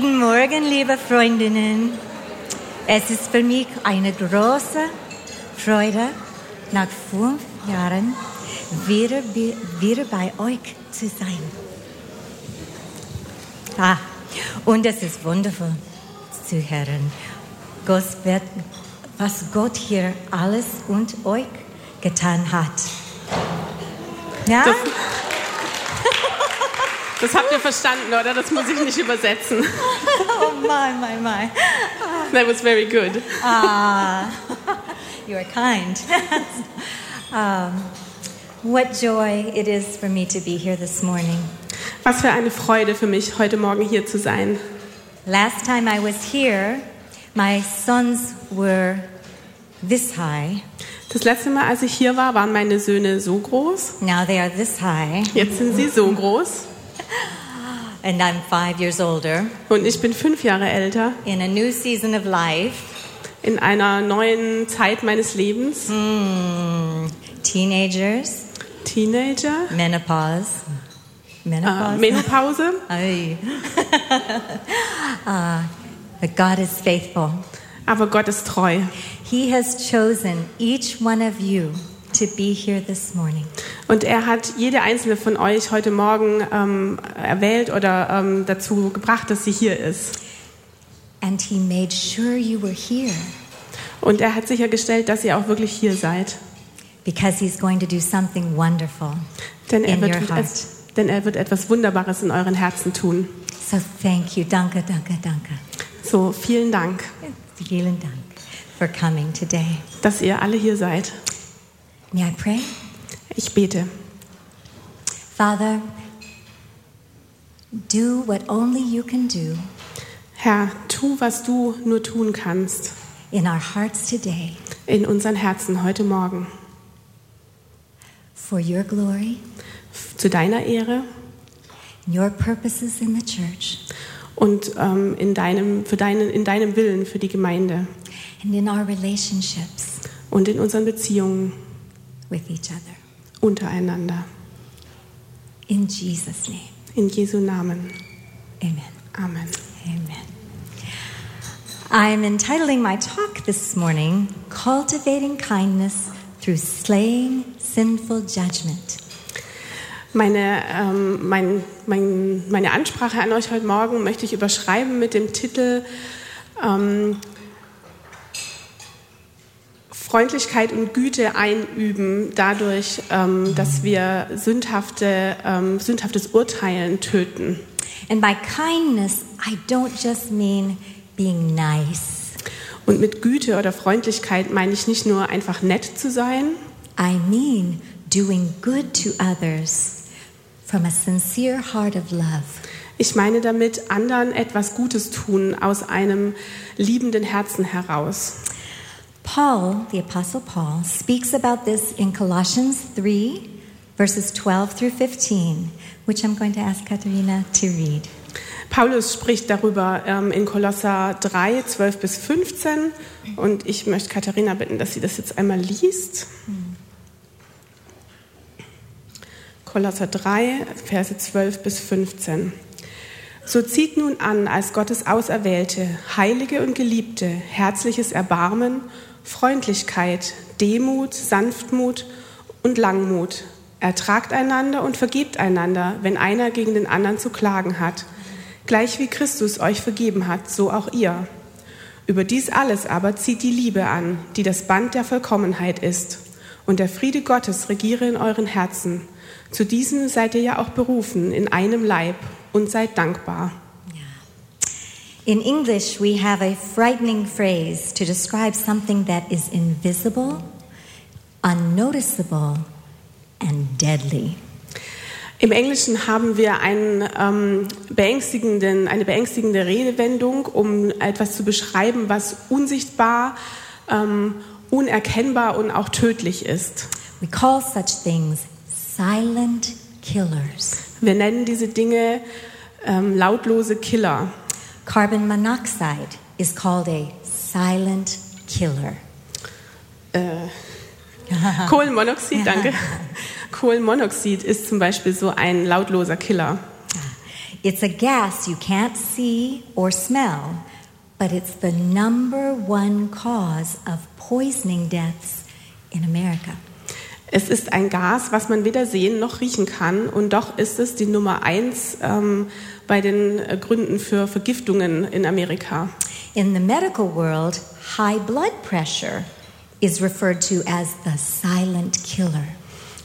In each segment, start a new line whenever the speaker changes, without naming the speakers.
Guten Morgen, liebe Freundinnen. Es ist für mich eine große Freude, nach fünf Jahren wieder, wieder bei euch zu sein. Ah, und es ist wundervoll zu hören, was Gott hier alles und euch getan hat. Ja?
Das, das habt ihr verstanden, oder? Das muss ich nicht übersetzen.
Oh my, my, my.
That was very good.
Ah, you are kind. um, what joy it is for me to be here this morning.
Was für eine Freude für mich, heute Morgen hier zu sein.
Last time I was here, my sons were this high.
Das letzte Mal, als ich hier war, waren meine Söhne so groß.
Now they are this high.
Jetzt sind sie so groß.
And I'm five years older.
Und ich bin fünf Jahre älter.
In a new season of life.
In einer neuen Zeit meines Lebens.
Mm, teenagers.
Teenager.
Menopause.
Menopause. Uh, Menopause.
uh, but God is faithful.
Aber Gott ist treu.
He has chosen each one of you to be here this morning.
Und er hat jede einzelne von euch heute Morgen ähm, erwählt oder ähm, dazu gebracht, dass sie hier ist.
And he made sure you were here.
Und er hat sichergestellt, dass ihr auch wirklich hier seid.
Because he's going to do something wonderful
denn er,
in
wird
your heart.
Denn er wird etwas Wunderbares in euren Herzen tun.
So thank you, danke, danke, danke.
So vielen Dank.
Vielen Dank for coming today.
Dass ihr alle hier seid.
May I pray?
Ich bete.
Father, do what only you can do.
Herr, tu, was du nur tun kannst.
In our hearts today.
In unseren Herzen heute Morgen.
For your glory.
Zu deiner Ehre.
Your purposes in the church.
Und ähm, in, deinem, für deinen, in deinem Willen für die Gemeinde.
And in our relationships.
Und in unseren Beziehungen.
With each other.
Untereinander.
In Jesus' name.
In Jesu Namen.
Amen.
Amen.
Amen. I'm entitling my talk this morning Cultivating Kindness Through Slaying Sinful Judgment.
Meine, ähm, mein, mein, meine Ansprache an euch heute Morgen möchte ich überschreiben mit dem Titel ähm, Freundlichkeit und Güte einüben, dadurch, ähm, dass wir sündhafte, ähm, sündhaftes Urteilen töten.
And by kindness, I don't just mean being nice.
Und mit Güte oder Freundlichkeit meine ich nicht nur einfach nett zu sein.
I mean doing good to others from a sincere heart of love.
Ich meine damit anderen etwas Gutes tun aus einem liebenden Herzen heraus.
Paul, the apostle Paul, speaks about this in Colossians 3 verses 12 through 15, which I'm going to ask Katharina to read.
Paulus spricht darüber ähm, in Kolosser 3, 12 bis 15 und ich möchte Katharina bitten, dass sie das jetzt einmal liest. Kolosser 3, Verse 12 bis 15. So zieht nun an als Gottes Auserwählte, Heilige und Geliebte, herzliches Erbarmen, Freundlichkeit, Demut, Sanftmut und Langmut. Ertragt einander und vergebt einander, wenn einer gegen den anderen zu klagen hat. Gleich wie Christus euch vergeben hat, so auch ihr. Über dies alles aber zieht die Liebe an, die das Band der Vollkommenheit ist. Und der Friede Gottes regiere in euren Herzen. Zu diesem seid ihr ja auch berufen, in einem Leib, und seid dankbar.
In English, we have a frightening phrase to describe something that is invisible, unnoticeable, and deadly.
Im Englischen haben wir einen, ähm, beängstigenden, eine beängstigende Redewendung, um etwas zu beschreiben, was unsichtbar, ähm, unerkennbar und auch tödlich ist.
We call such things silent killers.
Wir nennen diese Dinge ähm, lautlose Killer.
Carbon monoxide is called a silent killer.
Äh, Kohlenmonoxid, danke. Kohlenmonoxid ist zum Beispiel so ein lautloser Killer.
Ah, it's a gas you can't see or smell, but it's the number one cause of poisoning deaths in America.
Es ist ein Gas, was man weder sehen noch riechen kann, und doch ist es die Nummer eins ähm, bei den äh, Gründen für Vergiftungen in Amerika.
In the medical world, high blood pressure is referred to as the silent killer.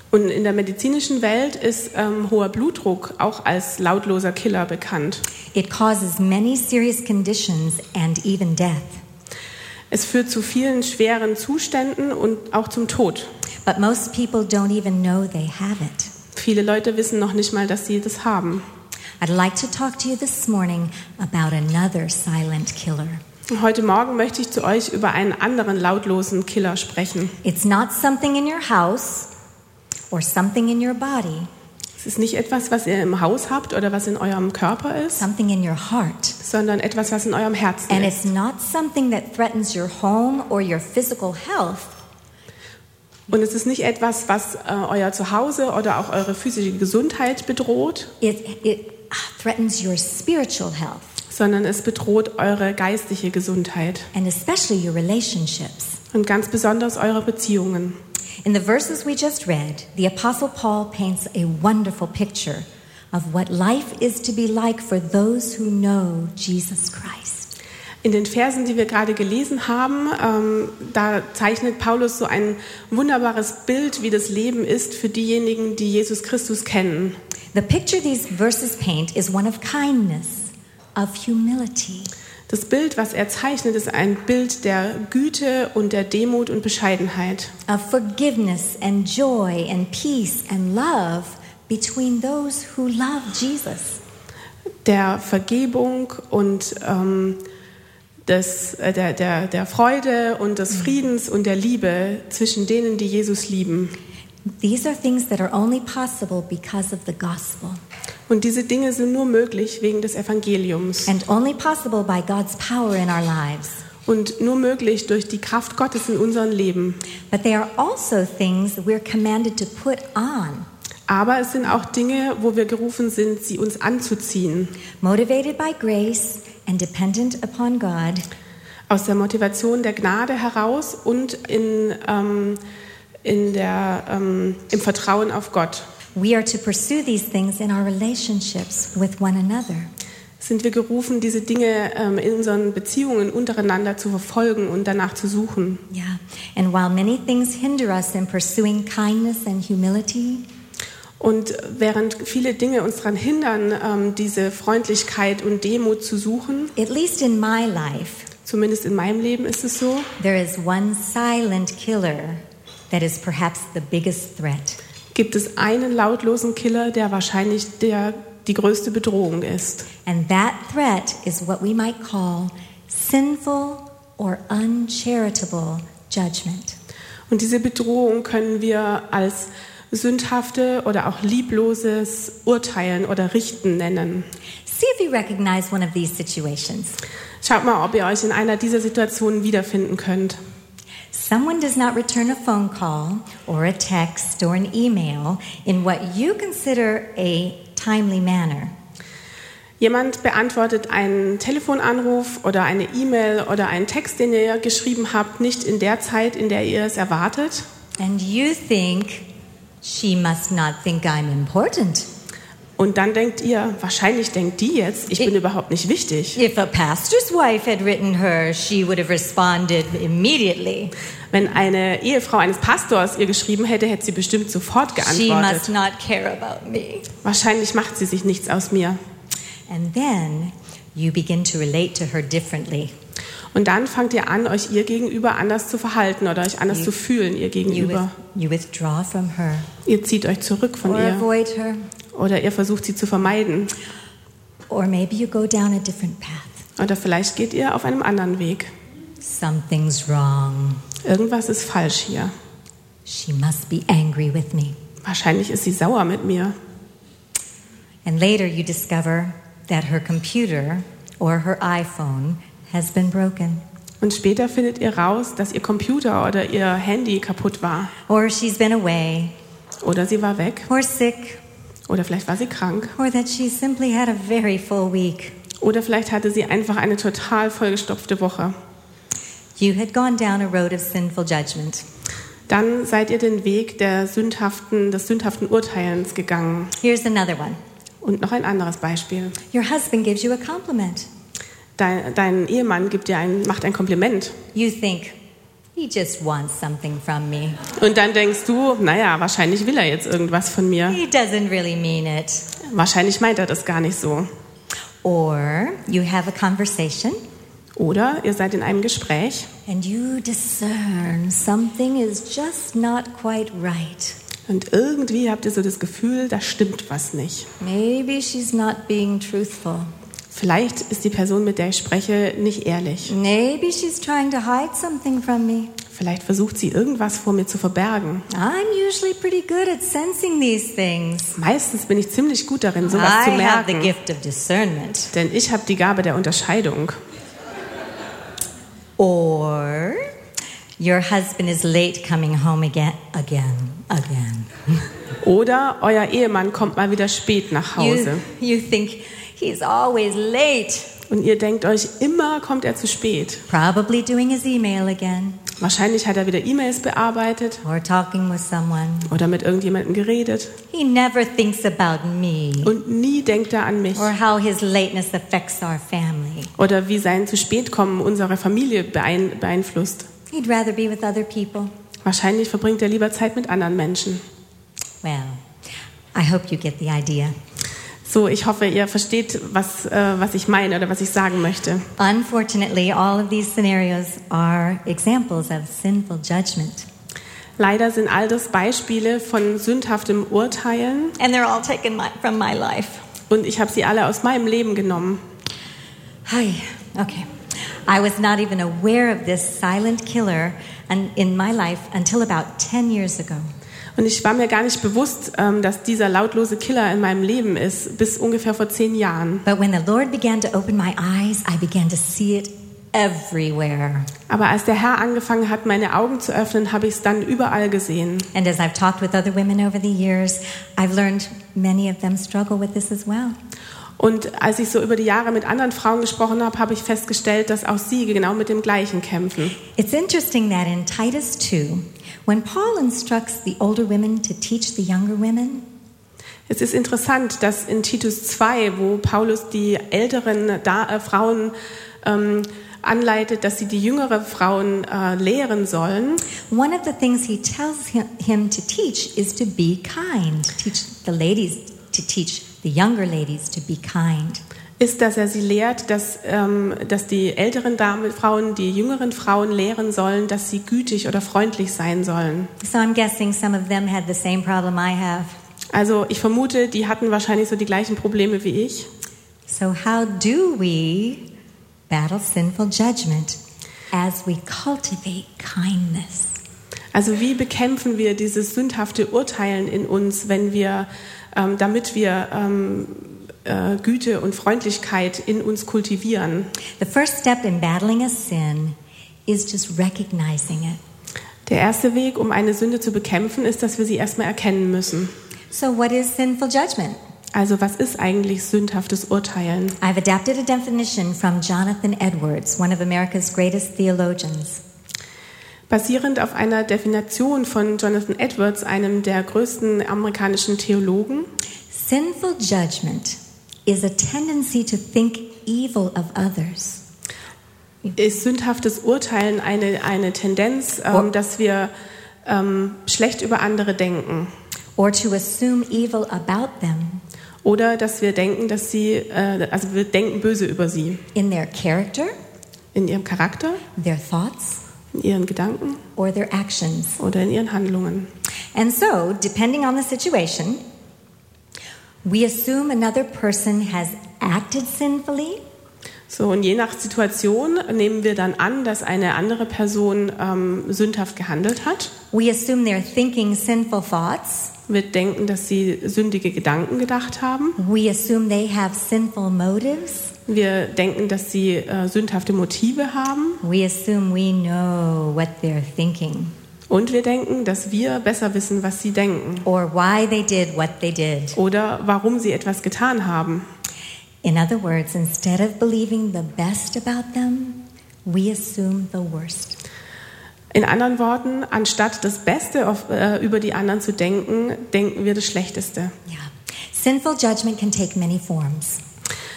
Und in der medizinischen Welt ist ähm, hoher Blutdruck auch als lautloser Killer bekannt.
It causes many serious conditions and even death.
Es führt zu vielen schweren Zuständen und auch zum Tod.
But most people don't even know they have it.
Viele Leute wissen noch nicht mal, dass sie das haben.
I'd like to talk to you this morning about another silent killer.
Heute Morgen möchte ich zu euch über einen anderen lautlosen Killer sprechen.
It's not something in your house or something in your body,
Es ist nicht etwas, was ihr im Haus habt oder was in eurem Körper ist,
something in your heart.
sondern etwas, was in eurem Herzen
And
ist.
it's not something that threatens your home or your physical health.
Und es ist nicht etwas, was äh, euer Zuhause oder auch eure physische Gesundheit bedroht,
It, it threatens your spiritual health
sondern es bedroht eure geistliche Gesundheit
and especially your relationships.
und ganz besonders eure Beziehungen.
In the verses we just read, the Apostle Paul paints a wonderful picture of what life is to be like for those who know Jesus Christ.
In den Versen, die wir gerade gelesen haben, ähm, da zeichnet Paulus so ein wunderbares Bild, wie das Leben ist für diejenigen, die Jesus Christus kennen.
The picture these verses paint is one of kindness, of humility,
Das Bild, was er zeichnet, ist ein Bild der Güte und der Demut und Bescheidenheit,
of forgiveness and joy and peace and love between those who love Jesus.
der Vergebung und ähm, des, äh, der, der, der Freude und des Friedens und der Liebe zwischen denen, die Jesus lieben.
These are things that are only possible because of the gospel
Und diese Dinge sind nur möglich wegen des Evangeliums
and only possible by God's power in our lives.
und nur möglich durch die Kraft Gottes in unserem Leben.
But they are also things we're commanded to put on,
Aber es sind auch Dinge, wo wir gerufen sind, sie uns anzuziehen.
motivated by grace and dependent upon God,
Aus der Motivation der Gnade heraus und in, ähm, in der, ähm, im Vertrauen auf Gott.
We are to pursue these things in our relationships with one another.
Sind wir gerufen, diese Dinge ähm, in unseren Beziehungen untereinander zu verfolgen und danach zu suchen.
Yeah. And while many things hinder us in pursuing kindness and humility,
Und während viele Dinge uns daran hindern, ähm, diese Freundlichkeit und Demut zu suchen,
at least in my life,
zumindest in meinem Leben ist es so,
there is one silent killer that is perhaps the biggest threat.
Gibt es einen lautlosen Killer, der wahrscheinlich der, die größte Bedrohung ist.
And that threat is what we might call sinful or uncharitable judgment.
Und diese Bedrohung können wir als sündhafte oder auch liebloses Urteilen oder Richten nennen.
See if you recognize one of these situations.
Schaut mal, ob ihr euch in einer dieser Situationen wiederfinden könnt.
Someone does not return a phone call or a text or an email in what you consider a timely manner.
Jemand beantwortet einen Telefonanruf oder eine E-Mail oder einen Text, den ihr geschrieben habt, nicht in der Zeit, in der ihr es erwartet.
And you think, she must not think I'm important.
Und dann denkt ihr, wahrscheinlich denkt die jetzt, ich bin überhaupt nicht wichtig.
If a pastor's wife had written her, she would have responded immediately.
Wenn eine Ehefrau eines Pastors ihr geschrieben hätte, hätte sie bestimmt sofort
She must
geantwortet.
not care about me.
Wahrscheinlich macht sie sich nichts aus mir.
And then you begin to relate to her differently.
Und dann fangt ihr an, euch ihr gegenüber anders zu verhalten oder euch anders
You-
zu fühlen ihr
You, with,
gegenüber.
you withdraw from her
Ihr zieht euch zurück von
or
ihr
avoid her,
oder ihr versucht sie zu vermeiden.
or maybe you go down a different path.
Oder vielleicht geht ihr auf einem anderen Weg.
Something's wrong.
Irgendwas ist falsch hier.
She must be angry with me.
Wahrscheinlich ist sie sauer mit mir.
And later you discover that her computer or her iPhone has been broken,
Und später findet ihr raus, dass ihr Computer oder ihr Handy kaputt war.
or she's been away,
Oder sie war weg.
or sick,
Oder vielleicht war sie krank.
or that she simply had a very full week.
Oder vielleicht hatte sie einfach eine total vollgestopfte Woche.
You had gone down a road of sinful judgment.
Dann seid ihr den Weg der sündhaften, des sündhaften Urteilens gegangen.
Here's another one.
Und noch ein anderes Beispiel.
Your husband gives you a compliment.
Dein, dein Ehemann gibt dir ein, macht ein Kompliment.
You think, he just wants something from me.
Und dann denkst du, naja, wahrscheinlich will er jetzt irgendwas von mir.
He doesn't really mean it.
Wahrscheinlich meint er das gar nicht so.
Or you have a conversation
Oder ihr seid in einem Gespräch
and you discern something is just not quite right.
und irgendwie habt ihr so das Gefühl, da stimmt was nicht.
Maybe she's not being truthful.
Vielleicht ist die Person, mit der ich spreche, nicht ehrlich.
Maybe she's trying to hide something from me.
Vielleicht versucht sie irgendwas vor mir zu verbergen.
I'm usually pretty good at sensing these things.
Meistens bin ich ziemlich gut darin, sowas zu
I have the
merken.
gift of discernment.
Denn ich habe die Gabe der Unterscheidung.
Or your husband is late coming home again, again, again.
Oder euer Ehemann kommt mal wieder spät nach Hause.
You, you think he's always late.
Und ihr denkt euch, immer kommt er zu spät.
Probably doing his email again
Wahrscheinlich hat er wieder E-Mails bearbeitet
or talking with someone.
oder mit irgendjemandem geredet.
He never thinks about me
Und nie denkt er an mich.
or how his lateness affects our family.
Oder wie sein zu spät kommen unsere Familie beein beeinflusst.
He'd rather be with other people.
Wahrscheinlich verbringt er lieber Zeit mit anderen Menschen.
Well, I hope you get the idea.
So, ich hoffe, ihr versteht, was, äh, was ich meine oder was ich sagen möchte.
Unfortunately, all of these scenarios are examples of sinful judgment.
Leider sind all das Beispiele von sündhaftem Urteilen
And they're all taken my, from my life.
und ich habe sie alle aus meinem Leben genommen.
Hi. Okay. I was not even aware of this silent killer in my life until about 10 years ago.
Und ich war mir gar nicht bewusst, ähm, dass dieser lautlose Killer in meinem Leben ist, bis ungefähr vor zehn Jahren.
But when the Lord began to open my eyes, I began to see it everywhere.
Aber als der Herr angefangen hat, meine Augen zu öffnen, habe ich es dann überall gesehen.
And as I've talked with other women over the years, I've learned many of them struggle with this as well.
Und als ich so über die Jahre mit anderen Frauen gesprochen habe, habe ich festgestellt, dass auch sie genau mit dem Gleichen kämpfen.
It's interesting that in Titus 2, when Paul instructs the older women to teach the younger women,
Es ist interessant, dass in Titus 2, wo Paulus die älteren da äh, Frauen ähm, anleitet, dass sie die jüngere Frauen äh, lehren sollen,
one of the things he tells him to teach is to be kind. Teach the ladies to teach the younger ladies to be kind.
Ist, dass er sie lehrt, dass, ähm, dass die älteren Damen, Frauen die jüngeren Frauen lehren sollen, dass sie gütig oder freundlich sein sollen.
So I'm guessing some of them had the same problem I have.
Also ich vermute, die hatten wahrscheinlich so die gleichen Probleme wie ich.
So, how do we battle sinful judgment as we cultivate kindness?
Also wie bekämpfen wir dieses sündhafte Urteilen in uns, wenn wir, ähm, damit wir ähm, äh, Güte und Freundlichkeit in uns kultivieren?
The first step in battling a sin is just recognizing it.
Der erste Weg, um eine Sünde zu bekämpfen, ist, dass wir sie erstmal erkennen müssen.
So, what is sinful judgment?
Also was ist eigentlich sündhaftes Urteilen?
I've adapted a definition from Jonathan Edwards, one of America's greatest theologians.
Basierend auf einer Definition von Jonathan Edwards, einem der größten amerikanischen Theologen,
Sinful judgment is a tendency to think evil of others.
ist sündhaftes Urteilen eine, eine Tendenz, ähm, dass wir ähm, schlecht über andere denken.
or to assume evil about them
Oder dass wir denken, dass sie, äh, also wir denken böse über sie.
in their character,
In ihrem Charakter,
their thoughts,
in ihren Gedanken
or their actions.
oder in ihren Handlungen.
And so, depending on the situation, we assume another person has acted sinfully
So, und je nach Situation nehmen wir dann an, dass eine andere Person ähm, sündhaft gehandelt hat.
We assume they're thinking sinful thoughts.
Wir denken, dass sie sündige Gedanken gedacht haben.
We assume they have sinful motives.
Wir denken, dass sie äh, sündhafte Motive haben.
We assume we know what they're thinking.
Und wir denken, dass wir besser wissen, was sie denken
or why they did what they did.
oder warum sie etwas getan haben.
In other words, instead of believing the best about them, we assume the worst.
In anderen Worten, anstatt das Beste auf, äh, über die anderen zu denken, denken wir das Schlechteste.
Yeah. Sinful judgment can take many forms.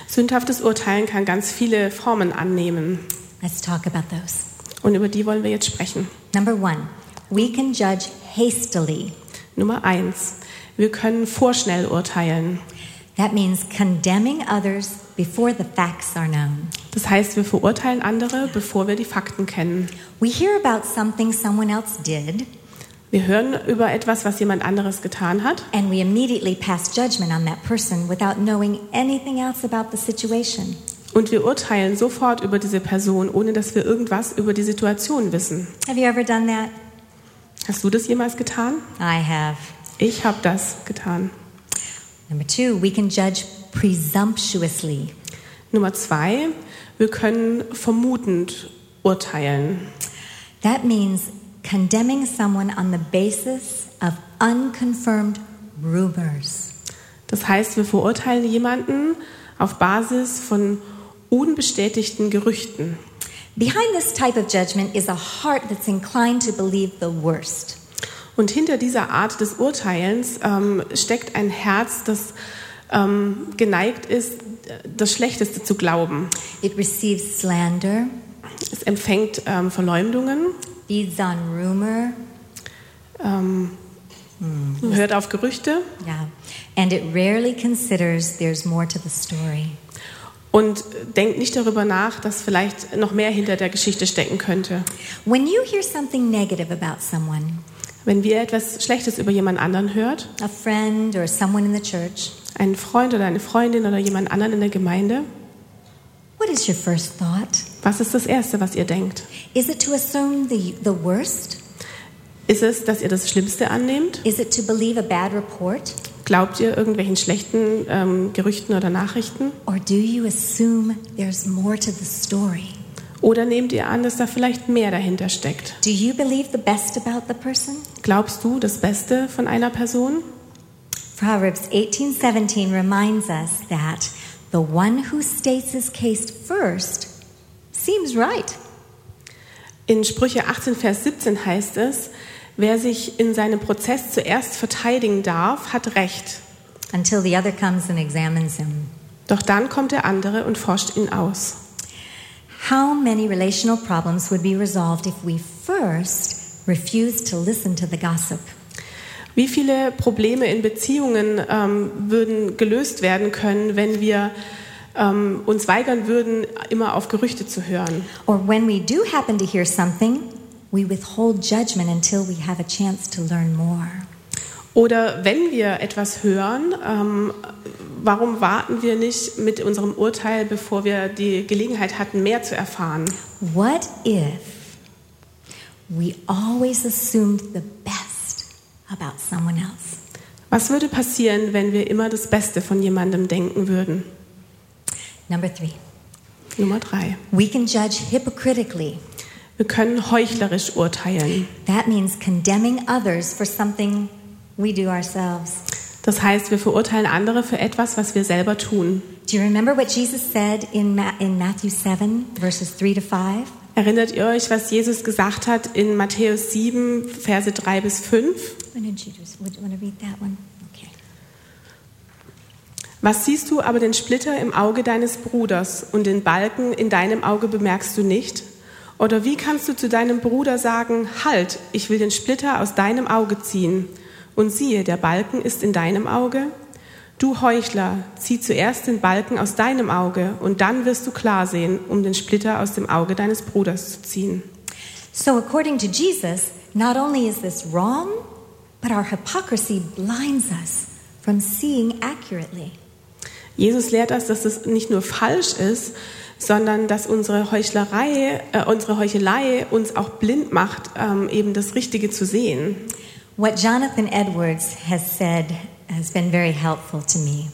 Sündhaftes Urteilen kann ganz viele Formen annehmen.
Let's talk about those.
Und über die wollen wir jetzt sprechen.
Number one, we can judge hastily.
Nummer eins. Wir können vorschnell urteilen.
That means condemning others before the facts are known.
Das heißt, wir verurteilen andere, bevor wir die Fakten kennen.
We hear about something someone else did,
Wir hören über etwas, was jemand anderes getan hat
and we immediately pass judgment on that person without knowing anything else about the situation.
und wir urteilen sofort über diese Person, ohne dass wir irgendwas über die Situation wissen.
Have you ever done that?
Hast du das jemals getan?
I have.
Ich habe das getan.
Number two, we can judge presumptuously.
Nummer zwei, wir können vermutend urteilen.
That means condemning someone on the basis of unconfirmed rumors.
Das heißt, wir verurteilen jemanden auf Basis von unbestätigten Gerüchten.
Behind this type of judgment is a heart that's inclined to believe the worst.
Und hinter dieser Art des Urteilens ähm, steckt ein Herz, das ähm, geneigt ist, das Schlechteste zu glauben.
It receives slander,
Es empfängt ähm, Verleumdungen,
feeds on rumor,
ähm, hört auf Gerüchte
yeah, and it rarely considers there's more to the story.
Und denkt nicht darüber nach, dass vielleicht noch mehr hinter der Geschichte stecken könnte.
When you hear something negative about someone,
Wenn wir etwas Schlechtes über jemand anderen hört,
a friend or someone in the church,
einen Freund oder eine Freundin oder jemand anderen in der Gemeinde,
what is your first thought?
was ist das Erste, was ihr denkt?
Is it to assume the, the worst?
Ist es, dass ihr das Schlimmste annehmt?
Is it to believe a bad report?
Glaubt ihr irgendwelchen schlechten ähm, Gerüchten oder Nachrichten?
Or do you assume there's more to the story?
Oder nehmt ihr an, dass da vielleicht mehr dahinter steckt?
Do you believe the best about the person?
Glaubst du das Beste von einer Person?
Proverbs 18:17 reminds us that the one who states his case first seems right.
In Sprüche 18, Vers 17 heißt es, wer sich in seinem Prozess zuerst verteidigen darf, hat Recht.
until the other comes and examines him.
Doch dann kommt der andere und forscht ihn aus.
How many relational problems would be resolved if we first refused to listen to the gossip?
Wie viele Probleme in Beziehungen ähm, würden gelöst werden können, wenn wir ähm, uns weigern würden, immer auf Gerüchte zu hören?
Or when we do happen to hear something, we withhold judgment until we have a chance to learn more.
Oder wenn wir etwas hören, ähm, warum warten wir nicht mit unserem Urteil, bevor wir die Gelegenheit hatten, mehr zu erfahren?
What if we always assumed the best about someone else?
Was würde passieren, wenn wir immer das Beste von jemandem denken würden?
Number three,
Nummer drei.
we can judge hypocritically.
Wir können heuchlerisch urteilen.
That means condemning others for something we do ourselves.
Das heißt, wir verurteilen andere für etwas, was wir selber tun.
Do you remember what Jesus said in, Ma- in Matthew 7, verses 3 to 5?
Erinnert ihr euch, was Jesus gesagt hat in Matthäus 7, Verse 3 bis 5?
Why didn't you just, would you want to read that one? Okay.
Was siehst du aber den Splitter im Auge deines Bruders und den Balken in deinem Auge bemerkst du nicht? Oder wie kannst du zu deinem Bruder sagen, halt, ich will den Splitter aus deinem Auge ziehen? Und siehe, der Balken ist in deinem Auge? Du Heuchler, zieh zuerst den Balken aus deinem Auge und dann wirst du klar sehen, um den Splitter aus dem Auge deines Bruders zu ziehen.
So, according to Jesus, not only is this wrong, but our hypocrisy blinds us from seeing accurately.
Jesus lehrt uns, dass es nicht nur falsch ist, sondern dass unsere Heuchlerei, äh, unsere Heuchelei uns auch blind macht, ähm, eben das Richtige zu sehen.
What Jonathan Edwards has said has been very helpful to me.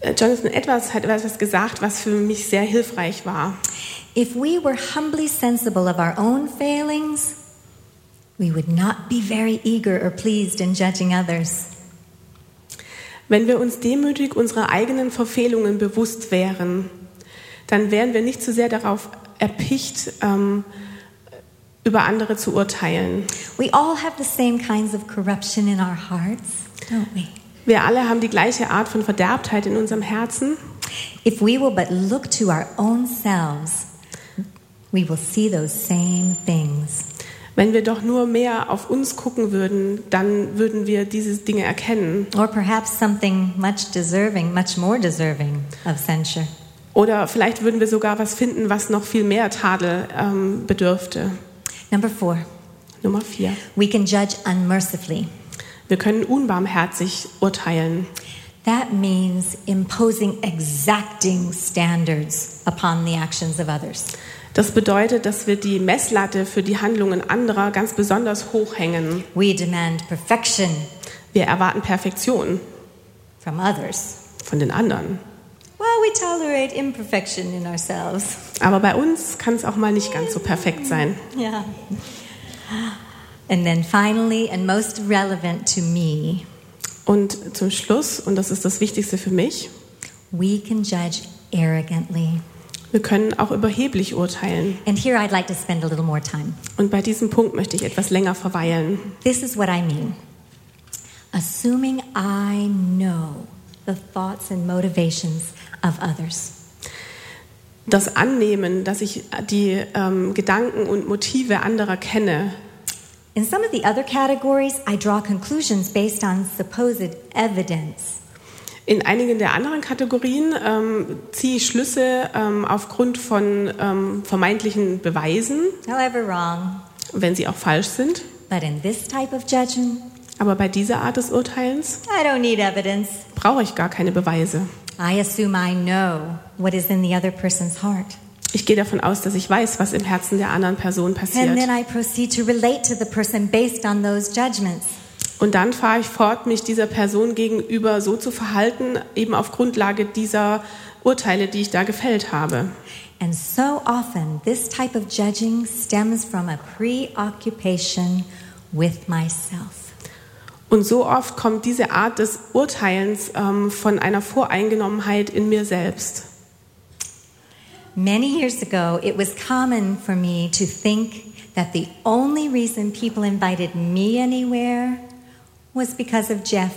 Äh, Jonathan Edwards hat etwas gesagt, was für mich sehr hilfreich war.
If we were humbly sensible of our own failings, we would not be very eager or pleased in judging others.
Wenn wir uns demütig unserer eigenen Verfehlungen bewusst wären, dann wären wir nicht so sehr darauf erpicht, ähm, über andere zu urteilen.
We all have the same kinds of corruption in our hearts, don't we?
Wir alle haben die gleiche Art von Verderbtheit in unserem Herzen.
If we will but look to our own selves, we will see those same things.
Wenn wir doch nur mehr auf uns gucken würden, dann würden wir diese Dinge erkennen.
Or perhaps something much deserving, much more deserving of censure.
Oder vielleicht würden wir sogar was finden, was noch viel mehr Tadel ähm, bedürfte.
Number four,
Nummer vier.
we can judge unmercifully.
Wir können unbarmherzig urteilen.
That means imposing exacting standards upon the actions of others.
Das bedeutet, dass wir die Messlatte für die Handlungen anderer ganz besonders hoch hängen.
We demand perfection
Wir erwarten Perfektion
from others.
von den anderen.
We tolerate imperfection in ourselves.
Aber bei uns kann es auch mal nicht ganz so perfekt sein.
Yeah. And then finally, and most relevant to me,
Und zum Schluss, und das ist das Wichtigste für mich,
we can judge arrogantly.
wir können auch überheblich urteilen.
And here I'd like to spend a little more time.
Und bei diesem Punkt möchte ich etwas länger verweilen.
This is what I mean. Assuming I know the thoughts and motivations of others.
Das Annehmen, dass ich die ähm, Gedanken und Motive anderer kenne.
In some of the other categories, I draw conclusions based on supposed evidence.
In einigen der anderen Kategorien ähm, ziehe ich Schlüsse ähm, aufgrund von ähm, vermeintlichen Beweisen,
However, wrong.
wenn sie auch falsch sind.
But in this type of judgment,
Aber bei dieser Art des Urteilens
I don't need evidence.
brauche ich gar keine Beweise.
I assume I know what is in the other person's heart.
Ich gehe davon aus, dass ich weiß, was im Herzen der anderen Person
And
passiert.
then I proceed to relate to the person based on those judgments.
Und dann fahre ich fort, mich dieser Person gegenüber so zu verhalten, eben auf Grundlage dieser Urteile, die ich da gefällt habe.
And so often, this type of judging stems from a preoccupation with myself.
Und so oft kommt diese Art des Urteilens ähm, von einer Voreingenommenheit in mir selbst.
Many years ago, it was common for me to think that the only reason people invited me anywhere was because of Jeff.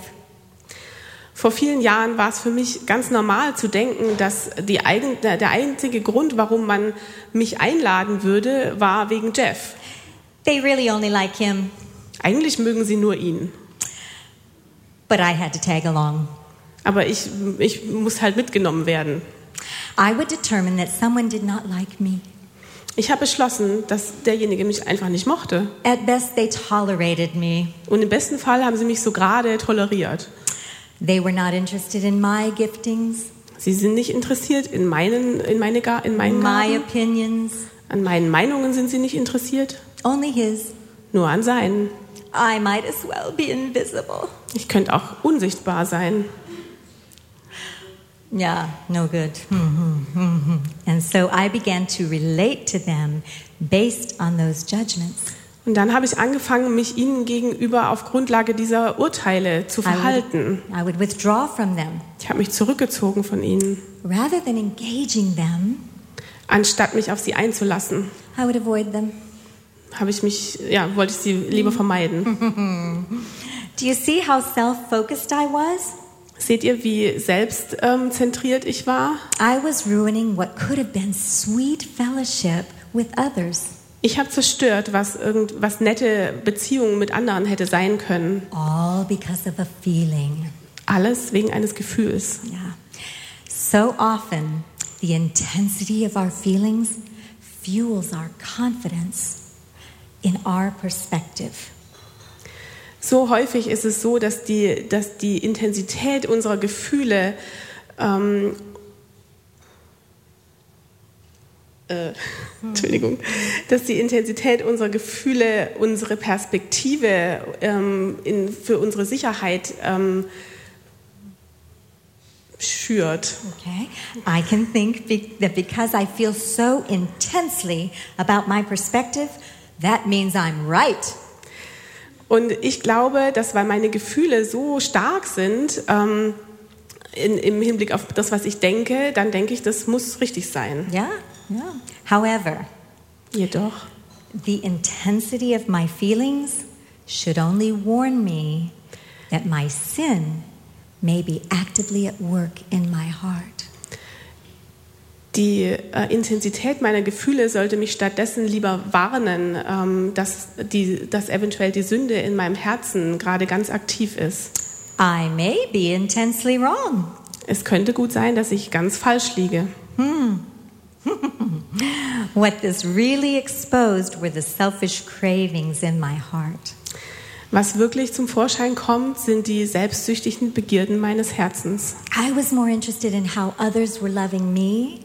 Vor vielen Jahren war es für mich ganz normal zu denken, dass eigen, der der einzige Grund, warum man mich einladen würde, war wegen Jeff.
They really only like him,
Eigentlich mögen sie nur ihn.
But I had to tag along.
Aber ich, ich muss halt mitgenommen werden.
I would determine that someone did not like me.
Ich habe beschlossen, dass derjenige mich einfach nicht mochte.
At best, they tolerated me.
Und im besten Fall haben sie mich so gerade toleriert.
They were not interested in my giftings,
Sie sind nicht interessiert in meinen, in meine, in meinen
my
Gaben.
opinions,
An meinen Meinungen sind sie nicht interessiert.
only his.
Nur an seinen.
I might as well be invisible.
Ich könnte auch unsichtbar sein.
Yeah, no good. Hmm, hmm, hmm. And so I began to relate to them based on those judgments.
Und dann habe ich angefangen, mich ihnen gegenüber auf Grundlage dieser Urteile zu
I would,
verhalten.
I would withdraw from them
Ich habe mich zurückgezogen von ihnen,
rather than engaging them.
anstatt mich auf sie einzulassen.
I would avoid them.
Habe ich mich, ja, wollte ich sie lieber vermeiden.
Do you see how self-focused I was?
Seht ihr, wie selbstzentriert ähm, ich war?
I was ruining what could have been sweet fellowship with others,
Ich habe zerstört, was irgend, was nette Beziehungen mit anderen hätte sein können.
all because of a feeling.
Alles wegen eines Gefühls.
Yeah. So often, the intensity of our feelings fuels our confidence in our perspective.
So häufig ist es so, dass die, dass die Intensität unserer Gefühle ähm, äh, Entschuldigung, dass die Intensität unserer Gefühle unsere Perspektive ähm, in, für unsere Sicherheit ähm, schürt.
Okay? I can think be- that because I feel so intensely about my perspective, that means I'm right.
Und ich glaube, dass weil meine Gefühle so stark sind ähm, in, im Hinblick auf das, was ich denke, dann denke ich, das muss richtig sein.
Yeah, yeah. However,
Jedoch,
the intensity of my feelings should only warn me that my sin may be actively at work in my heart.
Die äh, Intensität meiner Gefühle sollte mich stattdessen lieber warnen, ähm, dass, die, dass eventuell die Sünde in meinem Herzen gerade ganz aktiv ist.
I may be intensely wrong.
Es könnte gut sein, dass ich ganz falsch liege.
What this really exposed were the selfish cravings in my heart.
Was wirklich zum Vorschein kommt, sind die selbstsüchtigen Begierden meines Herzens.
I was more interested in how others were loving me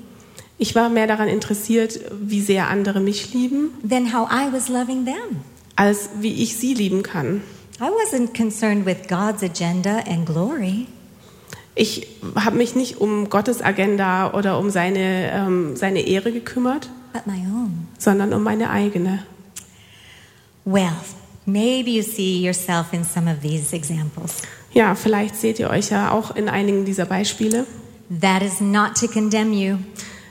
Ich war mehr daran interessiert, wie sehr andere mich lieben,
than how I was loving them.
als wie ich sie lieben kann.
I wasn't concerned with God's agenda and glory.
Ich habe mich nicht um Gottes Agenda oder um seine, ähm, seine Ehre gekümmert,
but my own.
sondern um meine eigene.
Well, maybe you see yourself in some of these examples.
Ja, vielleicht seht ihr euch ja auch in einigen dieser Beispiele.
That is not to condemn you.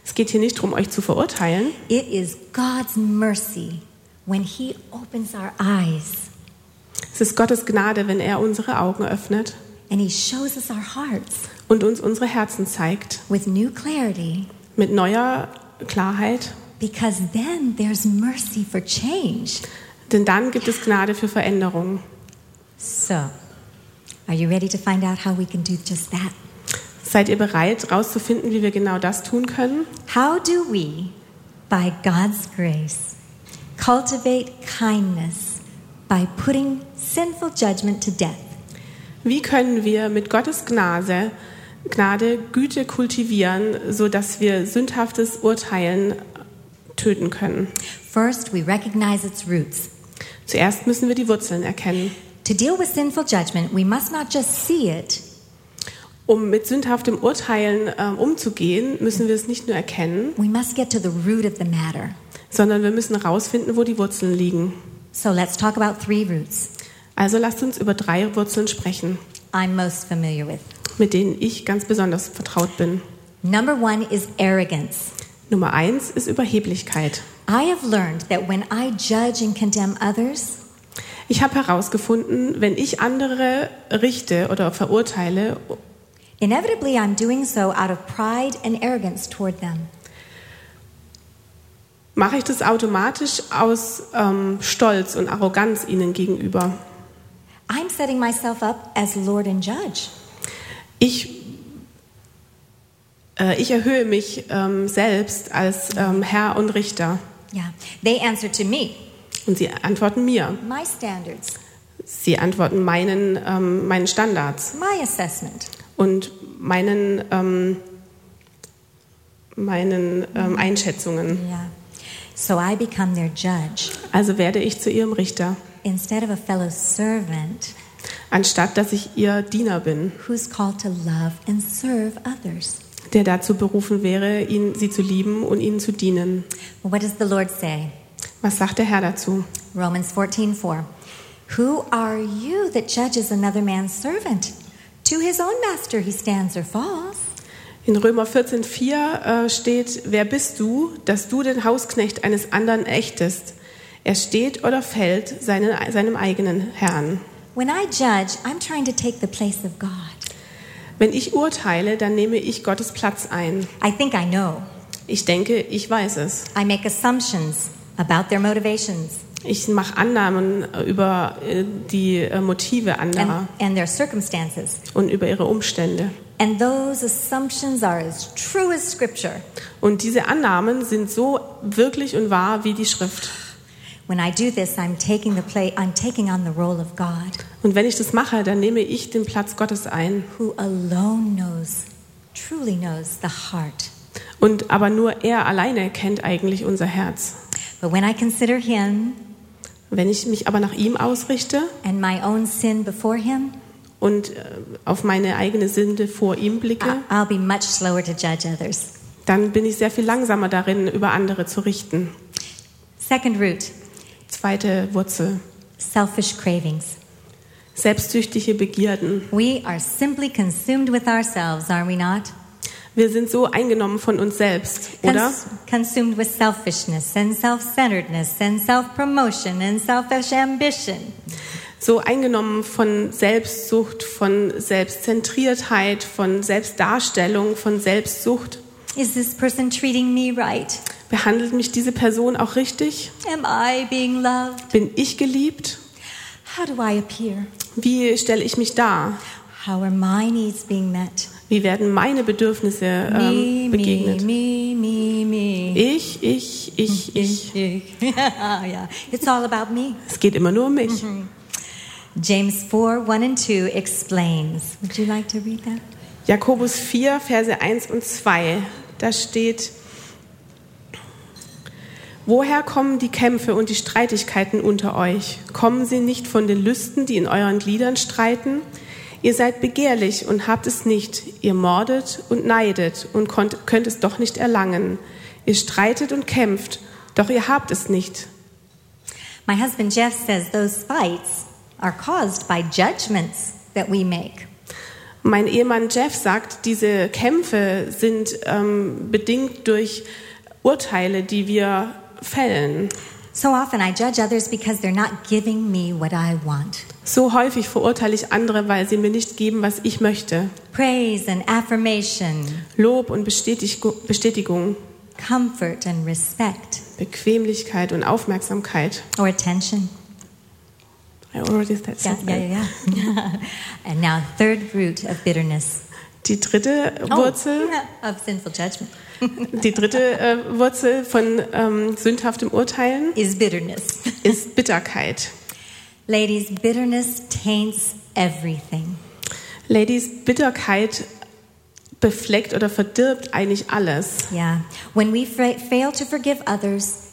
Es geht hier nicht darum, euch zu verurteilen.
It is God's mercy when He opens our eyes
Es ist Gottes Gnade, wenn er unsere Augen öffnet
and He shows us our hearts
und uns unsere Herzen zeigt
with new clarity,
mit neuer Klarheit.
because then there's mercy for change.
Denn dann gibt es Gnade für Veränderung.
So, are you ready to find out how we can do just that?
Seid ihr bereit, herauszufinden, wie wir genau das tun können?
How do we, by God's grace, cultivate kindness by putting sinful judgment to death?
Wie können wir mit Gottes Gnade, Gnade Güte kultivieren, sodass wir sündhaftes Urteilen töten können?
First, we recognize its roots.
Zuerst müssen wir die Wurzeln erkennen.
To deal with sinful judgment, we must not just see it,
Um mit sündhaftem Urteilen ähm, umzugehen, müssen wir es nicht nur erkennen,
we must get to the root of the matter.
sondern wir müssen herausfinden, wo die Wurzeln liegen.
So let's talk about three roots
Also lasst uns über drei Wurzeln sprechen,
I'm most familiar with.
mit denen ich ganz besonders vertraut bin.
Number one is arrogance.
Nummer eins ist Überheblichkeit.
I have learned that when I judge and condemn others,
Ich habe herausgefunden, wenn ich andere richte oder verurteile,
inevitably I'm doing so out of pride and arrogance toward them.
mache ich das automatisch aus ähm, Stolz und Arroganz ihnen gegenüber.
I'm setting myself up as Lord and Judge.
Ich, äh, ich erhöhe mich ähm, selbst als ähm, Herr und Richter
Yeah. They answer to me,
und sie antworten mir.
my standards,
Sie antworten meinen, ähm, meinen Standards
my assessment.
Und meinen, ähm, meinen ähm, Einschätzungen.
Yeah. So I become their judge
Also werde ich zu ihrem Richter,
instead of a fellow servant
anstatt dass ich ihr Diener bin,
who's called to love and serve others.
der dazu berufen wäre, ihn, sie zu lieben und ihnen zu dienen.
What does the Lord say?
Was sagt der Herr dazu?
Romans 14:4. Who are you that judges another man's servant? To his own master he stands or falls.
In Römer 14,4 äh, steht: Wer bist du, dass du den Hausknecht eines anderen ächtest? Er steht oder fällt seinen, seinem eigenen Herrn.
When I judge, I'm trying to take the place of God.
Wenn ich urteile, dann nehme ich Gottes Platz ein.
I think I know.
Ich denke, ich weiß es.
I make assumptions about their motivations
Ich mache Annahmen über äh, die äh, Motive anderer
and, and their circumstances.
und über ihre Umstände.
And those assumptions are as true as scripture.
Und diese Annahmen sind so wirklich und wahr wie die Schrift.
When I do this, I'm taking the play I'm taking on the role of God,
Und wenn ich das mache, dann nehme ich den Platz Gottes ein.
who alone knows, truly knows the heart.
Und aber nur er alleine kennt eigentlich unser Herz.
But when I consider him
Wenn ich mich aber nach ihm ausrichte
and my own sin before him,
und äh, auf meine eigene Sünde vor ihm blicke,
I'll be much slower to judge others.
dann bin ich sehr viel langsamer darin, über andere zu richten.
Second root,
Zweite Wurzel.
selfish cravings.
Selbstsüchtige Begierden.
We are simply consumed with ourselves, are we not?
Wir sind so eingenommen von uns selbst, oder?
Cons- consumed with selfishness and self centeredness and self promotion and selfish ambition.
So eingenommen von Selbstsucht, von Selbstzentriertheit, von Selbstdarstellung, von Selbstsucht.
Is this person treating me right?
Behandelt mich diese Person auch richtig?
Am I being loved?
Bin ich geliebt?
How do I appear?
Wie stelle ich mich dar?
How are my needs being met?
Wie werden meine Bedürfnisse ähm,
me,
begegnet?
me, me, me.
Ich, ich, ich, ich.
yeah, it's all about me.
Es geht immer nur um mich.
James 4 1 and 2 explains. Would you like to read that?
Jakobus 4, Verse 1 und 2. Da steht, Woher kommen die Kämpfe und die Streitigkeiten unter euch? Kommen sie nicht von den Lüsten, die in euren Gliedern streiten? Ihr seid begehrlich und habt es nicht. Ihr mordet und neidet und könnt es doch nicht erlangen. Ihr streitet und kämpft, doch ihr habt es nicht.
My husband Jeff says those fights are caused by judgments that we make.
Mein Ehemann Jeff sagt, diese Kämpfe sind ähm, bedingt durch Urteile, die wir fällen.
So often I judge others because they're not giving me what I want.
So häufig verurteile ich andere, weil sie mir nicht geben, was ich möchte.
Praise and affirmation,
Lob und Bestätigung, Bestätigung
comfort and respect,
Bequemlichkeit und Aufmerksamkeit.
or attention.
I already said
Yeah, yeah, yeah. yeah. and now, third root of bitterness.
Die dritte Wurzel,
Oh, of sinful judgment
die dritte äh, Wurzel von ähm, sündhaftem Urteilen
is bitterness.
ist Bitterkeit.
Ladies, bitterness taints everything.
Ladies, Bitterkeit befleckt oder verdirbt eigentlich alles.
Yeah. When we fail to forgive others,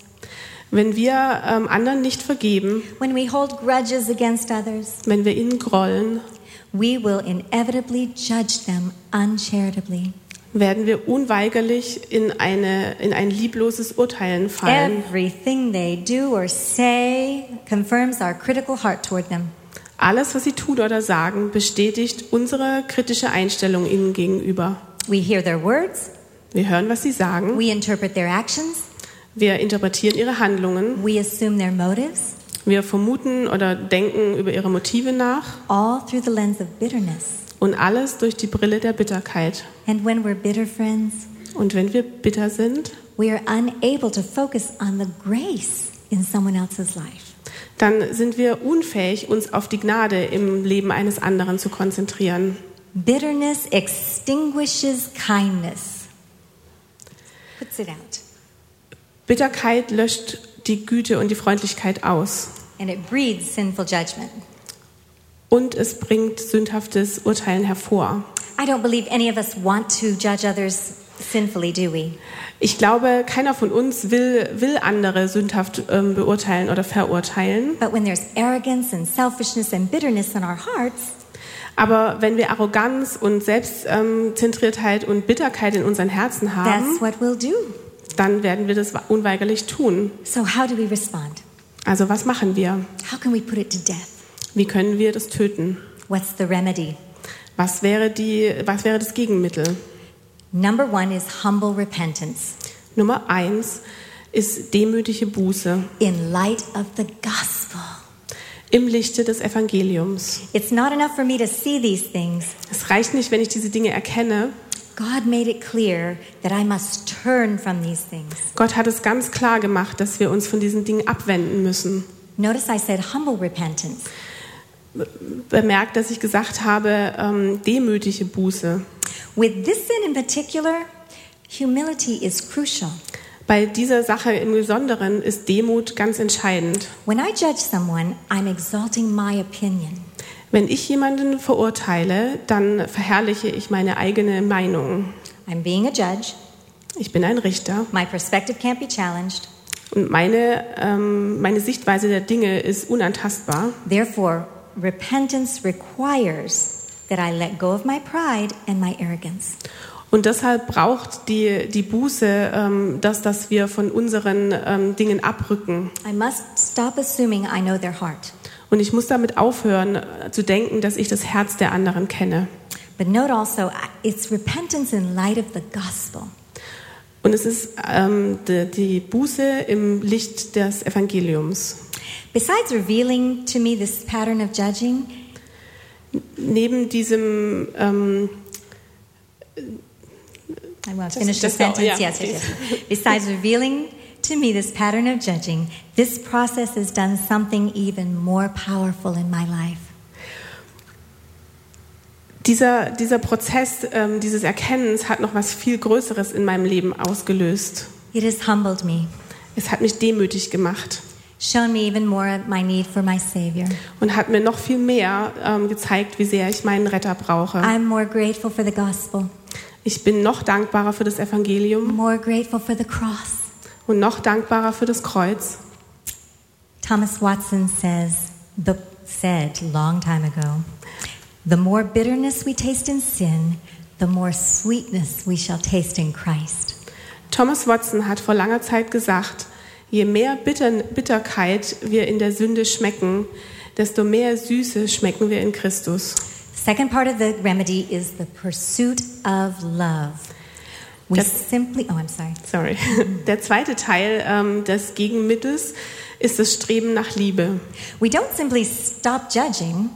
Wenn wir ähm, anderen nicht vergeben,
when we hold grudges against others,
wenn wir ihnen grollen,
we will inevitably judge them uncharitably.
Werden wir unweigerlich in, eine, in ein liebloses Urteilen fallen.
Everything they do or say confirms our critical heart toward them.
Alles, was sie tun oder sagen, bestätigt unsere kritische Einstellung ihnen gegenüber.
We hear their words,
Wir hören, was sie sagen,
we interpret their actions,
wir interpretieren ihre Handlungen,
we assume their motives,
wir vermuten oder denken über ihre Motive nach
all through the lens of bitterness.
Und alles durch die Brille der Bitterkeit.
And when we're bitter friends,
Und wenn wir bitter sind,
we are unable to focus on the grace in someone else's life.
dann sind wir unfähig, uns auf die Gnade im Leben eines anderen zu konzentrieren.
Bitterness extinguishes kindness, puts it out,
Bitterkeit löscht die Güte und die Freundlichkeit aus.
and it breeds sinful judgment.
Und es bringt sündhaftes Urteilen hervor.
I don't believe any of us want to judge others sinfully, do we?
Ich glaube, keiner von uns will, will andere sündhaft ähm, beurteilen oder verurteilen.
But when there's arrogance and selfishness and bitterness in our hearts,
Aber wenn wir Arroganz und Selbstzentriertheit und Bitterkeit in unseren Herzen haben,
that's what we'll do.
dann werden wir das unweigerlich tun.
So, how do we respond?
Also was machen wir?
How can we put it to death?
Wie können wir das töten?
What's the remedy?
Was wäre, die, was wäre das Gegenmittel?
Number one is humble repentance
Nummer eins ist demütige Buße
in light of the gospel.
im Lichte des Evangeliums.
It's not enough for me to see these things.
Es reicht nicht, wenn ich diese Dinge erkenne.
God made it clear that I must turn from these things.
Gott hat es ganz klar gemacht, dass wir uns von diesen Dingen abwenden müssen.
Notice I said humble repentance.
Bemerkt, dass ich gesagt habe, ähm, demütige Buße.
With this sin in particular, humility is crucial.
Bei dieser Sache im Besonderen ist Demut ganz entscheidend.
When I judge someone, I'm exalting my opinion.
Wenn ich jemanden verurteile, dann verherrliche ich meine eigene Meinung.
I'm being a judge.
Ich bin ein Richter
My perspective can't be challenged.
und meine, ähm, meine Sichtweise der Dinge ist unantastbar.
Therefore, repentance requires that I let go of my pride and my arrogance.
Und deshalb braucht die, die Buße ähm, das, dass wir von unseren ähm, Dingen abrücken.
I must stop assuming I know their heart.
Und ich muss damit aufhören äh, zu denken, dass ich das Herz der anderen kenne.
But note also, it's repentance in light of the gospel.
Und es ist ähm, die, die Buße im Licht des Evangeliums.
Besides revealing to me this pattern of judging,
Neben diesem ähm,
I will finish the
go,
sentence.
yeah,
yes, yes, yes. Besides revealing to me this pattern of judging, this process has done something even more powerful in my life.
Dieser, dieser Prozess ähm, dieses Erkennens hat noch was viel Größeres in meinem Leben ausgelöst.
It has humbled me,
Es hat mich demütig gemacht
shown me even more my need for my Savior.
und hat mir noch viel mehr ähm, gezeigt, wie sehr ich meinen Retter brauche.
I'm more grateful for the gospel,
Ich bin noch dankbarer für das Evangelium
more grateful for the cross.
und noch dankbarer für das Kreuz.
Thomas Watson says, the, said long time ago, the more bitterness we taste in sin, the more sweetness we shall taste in Christ.
Thomas Watson hat vor langer Zeit gesagt, je mehr Bitter Bitterkeit wir in der Sünde schmecken, desto mehr Süße schmecken wir in Christus.
Second part of the remedy is the pursuit of love. We
Das-
simply, oh, I'm sorry.
Sorry. Der zweite Teil ähm, des Gegenmittels ist das Streben nach Liebe.
We don't simply stop judging,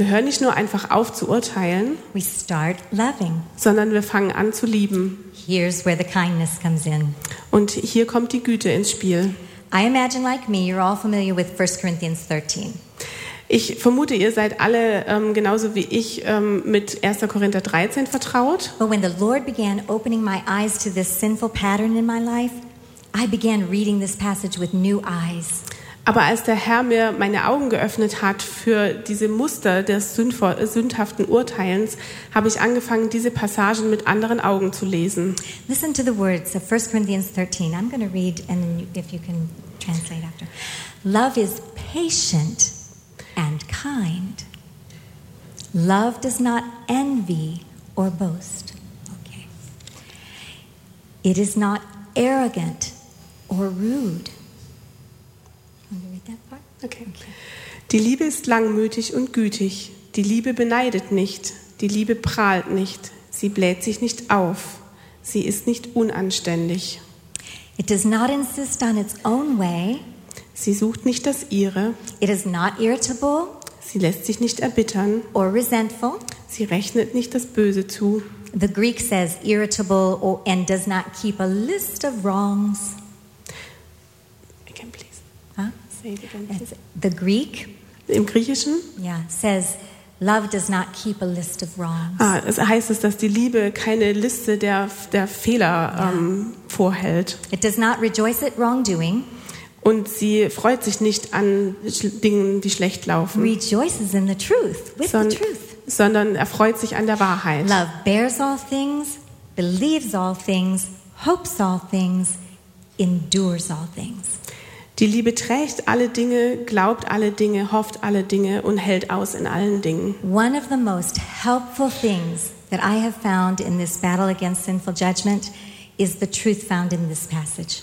Wir hören nicht nur einfach auf zu urteilen,
we start loving.
sondern wir fangen an zu lieben.
Here's where the kindness comes in.
Und hier kommt die Güte ins Spiel.
I imagine, like me, you're all familiar with 1 Corinthians 13.
Ich vermute, ihr seid alle ähm, genauso wie ich ähm, mit 1. Korinther 13 vertraut.
But when the Lord began opening my eyes to this sinful pattern in my life, I began reading this passage with new eyes.
Aber als der Herr mir meine Augen geöffnet hat für diese Muster des sündhaften Urteilens, habe ich angefangen, diese Passagen mit anderen Augen zu lesen.
Listen to the words of 1 Corinthians 13. I'm going to read, and if you can translate after. Love is patient and kind. Love does not envy or boast. Okay. It is not arrogant or rude. Want to read that part?
Okay. Die Liebe ist langmütig und gütig. Die Liebe beneidet nicht. Die Liebe prahlt nicht. Sie bläht sich nicht auf. Sie ist nicht unanständig.
It does not insist on its own way.
Sie sucht nicht das Ihre.
It is not irritable
Sie lässt sich nicht erbittern.
or resentful.
Sie rechnet nicht das Böse zu.
The Greek says irritable and does not keep a list of wrongs.
Say it again,
The Greek,
Im Griechischen
yeah, says love does not keep a list of wrongs.
ah, es heißt es, dass die Liebe keine Liste der, der Fehler ähm, vorhält.
It does not rejoice at wrongdoing,
Und sie freut sich nicht an Dingen, die schlecht laufen,
rejoices in the truth, with
son
the truth.
sondern erfreut sich an der Wahrheit.
Love bears all things, believes all things, hopes all things, endures all things.
Die Liebe trägt alle Dinge, glaubt alle Dinge, hofft alle Dinge und hält aus in allen Dingen.
One of the most helpful things that I have found in this battle against sinful judgment is the truth found in this passage.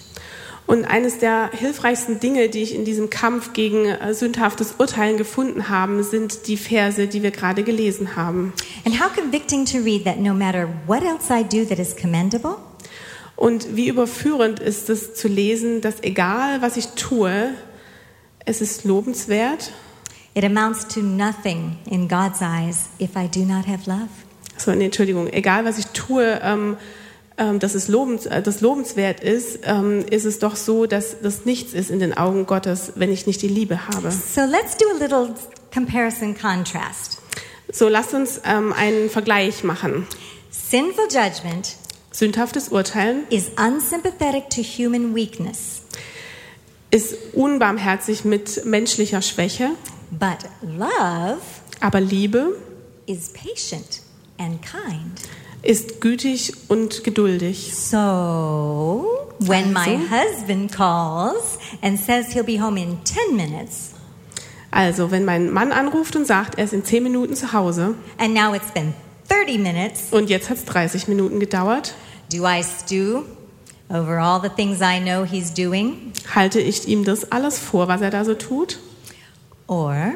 Und eines der hilfreichsten Dinge, die ich in diesem Kampf gegen äh, sündhaftes Urteilen gefunden habe, sind die Verse, die wir gerade gelesen haben.
And how convicting to read that no matter what else I do that is commendable,
Und wie überführend ist es zu lesen, dass egal was ich tue, es ist lobenswert.
it amounts to nothing in God's eyes if I do not have love.
So, nee, Entschuldigung, egal was ich tue, ähm, ähm, dass es lobens, äh, das lobenswert ist, ähm, ist es doch so, dass das nichts ist in den Augen Gottes, wenn ich nicht die Liebe habe.
So let's do a little comparison contrast.
So, lasst uns ähm, einen Vergleich machen.
Sinful judgment
Sündhaftes Urteilen
is unsympathetic to human weakness,
ist unbarmherzig mit menschlicher Schwäche,
but love
aber Liebe
is patient and kind.
ist gütig und geduldig.
So, when my
Also?
husband calls and says he'll be home in 10 minutes,
Also, wenn mein Mann anruft und sagt, er ist in 10 Minuten zu Hause
and now it's been 30 minutes,
und jetzt hat es 30 Minuten gedauert,
do I stew over all the things I know he's doing?
halte ich ihm das alles vor, was er da so tut?
Or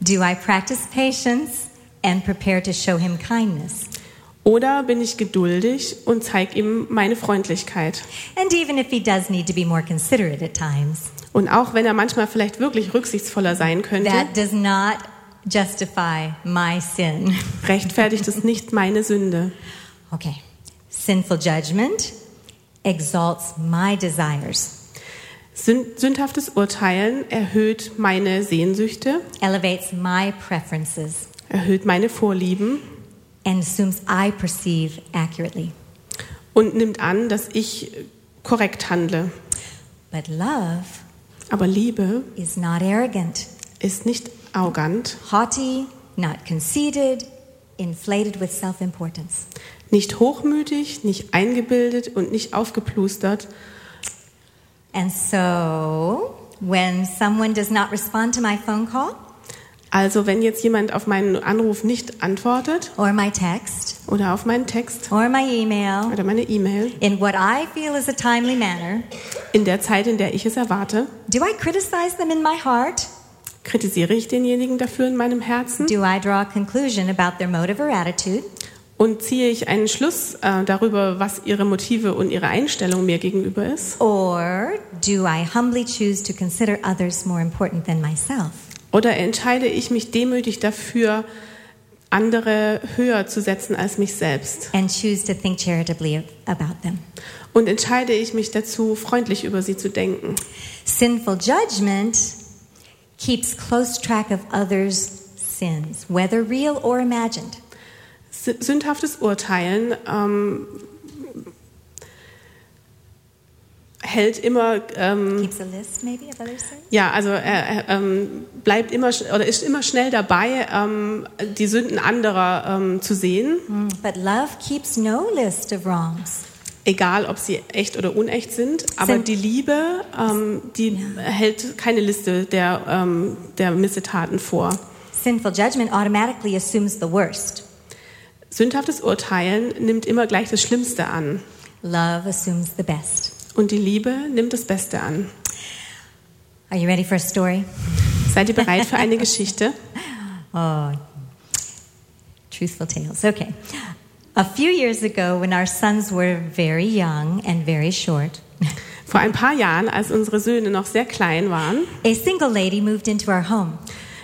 Do I practice patience and prepare to show him kindness?
Oder bin ich geduldig und zeige ihm meine Freundlichkeit?
And even if he does need to be more considerate at times,
Und auch wenn er manchmal vielleicht wirklich rücksichtsvoller sein könnte,
that does not justify my sin.
rechtfertigt es nicht meine Sünde.
Okay. Sinful judgment exalts my desires,
Sün- Sündhaftes Urteilen erhöht meine Sehnsüchte,
elevates my preferences,
erhöht meine Vorlieben
and assumes I perceive accurately.
und nimmt an, dass ich korrekt handle.
But love
Aber Liebe
is not arrogant,
ist nicht arrogant,
haughty, not conceited, inflated with self importance.
Nicht hochmütig, nicht eingebildet und nicht aufgeplustert.
And so, when someone does not respond to my phone call
Also wenn jetzt jemand auf meinen Anruf nicht antwortet
or my text
oder auf meinen Text
or my email
oder meine E-Mail
in what I feel is a timely manner,
in der Zeit, in der ich es erwarte,
do I criticize them in my heart?
kritisiere ich denjenigen dafür in meinem Herzen
Do I draw a conclusion about their motive or attitude?
Und ziehe ich einen Schluss äh, darüber, was ihre Motive und ihre Einstellung mir gegenüber ist?
Or do I humbly choose to consider others more important than myself?
Oder entscheide ich mich demütig dafür, andere höher zu setzen als mich selbst?
and choose to think charitably about them.
Und entscheide ich mich dazu, freundlich über sie zu denken?
Sinful judgment keeps close track of others' sins, whether real or imagined.
Sündhaftes Urteilen ähm, hält immer, ähm,
Keeps a list, maybe,
ja, also er, er ähm, bleibt immer oder ist immer schnell dabei, ähm, die Sünden anderer ähm, zu sehen,
Mm, But love keeps no list of wrongs.
egal ob sie echt oder unecht sind. Aber die Liebe, ähm, die hält keine Liste der, ähm, der Missetaten vor.
Sinful judgment automatically assumes the worst.
Sündhaftes Urteilen nimmt immer gleich das Schlimmste an.
Love assumes the best.
Und die Liebe nimmt das Beste an.
Are you ready for a story?
Seid ihr bereit für eine Geschichte?
Oh, truthful tales. Okay. A few years ago, when our sons were very young and very short,
Vor ein paar Jahren, als unsere Söhne noch sehr klein waren,
a single lady moved into our home.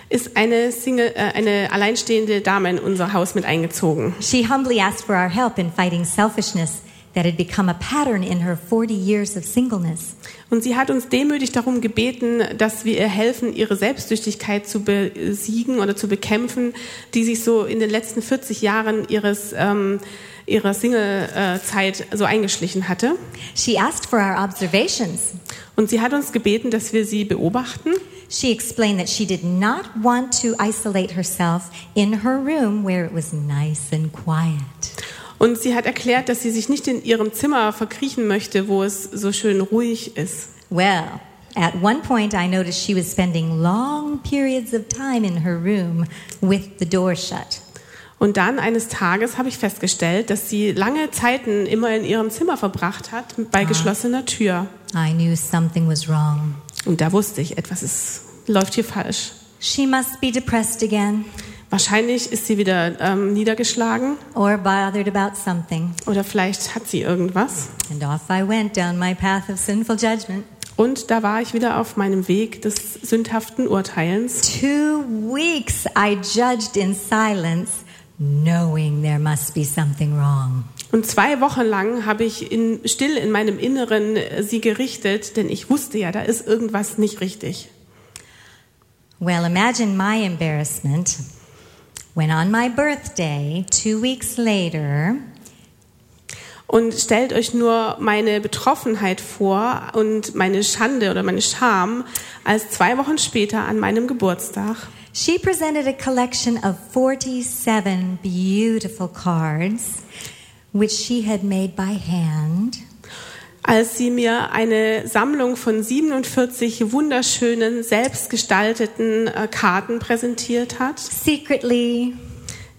Ist eine, Single, äh, eine alleinstehende Dame in unser Haus mit eingezogen.
She humbly asked for our help in fighting selfishness that had become a pattern in her 40 years of singleness.
Und sie hat uns demütig darum gebeten, dass wir ihr helfen, ihre Selbstsüchtigkeit zu besiegen oder zu bekämpfen, die sich so in den letzten 40 Jahren ihres, ähm, ihrer Single-Zeit so eingeschlichen hatte.
She asked for our observations.
Und sie hat uns gebeten, dass wir sie beobachten.
She explained that she did not want to isolate herself in her room where it was nice and quiet.
Und sie hat erklärt, dass sie sich nicht in ihrem Zimmer verkriechen möchte, wo es so schön ruhig ist.
Well, at one point I noticed she was spending long periods of time in her room with the door shut.
Und dann eines Tages habe ich festgestellt, dass sie lange Zeiten immer in ihrem Zimmer verbracht hat, bei geschlossener Tür.
I knew something was wrong.
Und da wusste ich, etwas ist, läuft hier falsch.
She must be depressed again
Wahrscheinlich ist sie wieder ähm, niedergeschlagen
or bothered about something.
oder vielleicht hat sie irgendwas.
And off I went down my path of sinful judgment.
Und da war ich wieder auf meinem Weg des sündhaften Urteilens.
Two weeks I judged in silence, knowing there must be something wrong.
Und zwei Wochen lang habe ich in, still in meinem Inneren äh, sie gerichtet, denn ich wusste ja, da ist irgendwas nicht richtig.
Well, imagine my embarrassment when on my birthday, two weeks later,
Und stellt euch nur meine Betroffenheit vor und meine Schande oder meine Scham, als zwei Wochen später an meinem Geburtstag
she presented a collection of 47 beautiful cards, which she had made by hand.
als sie mir eine Sammlung von 47 wunderschönen, selbstgestalteten äh, Karten präsentiert hat,
secretly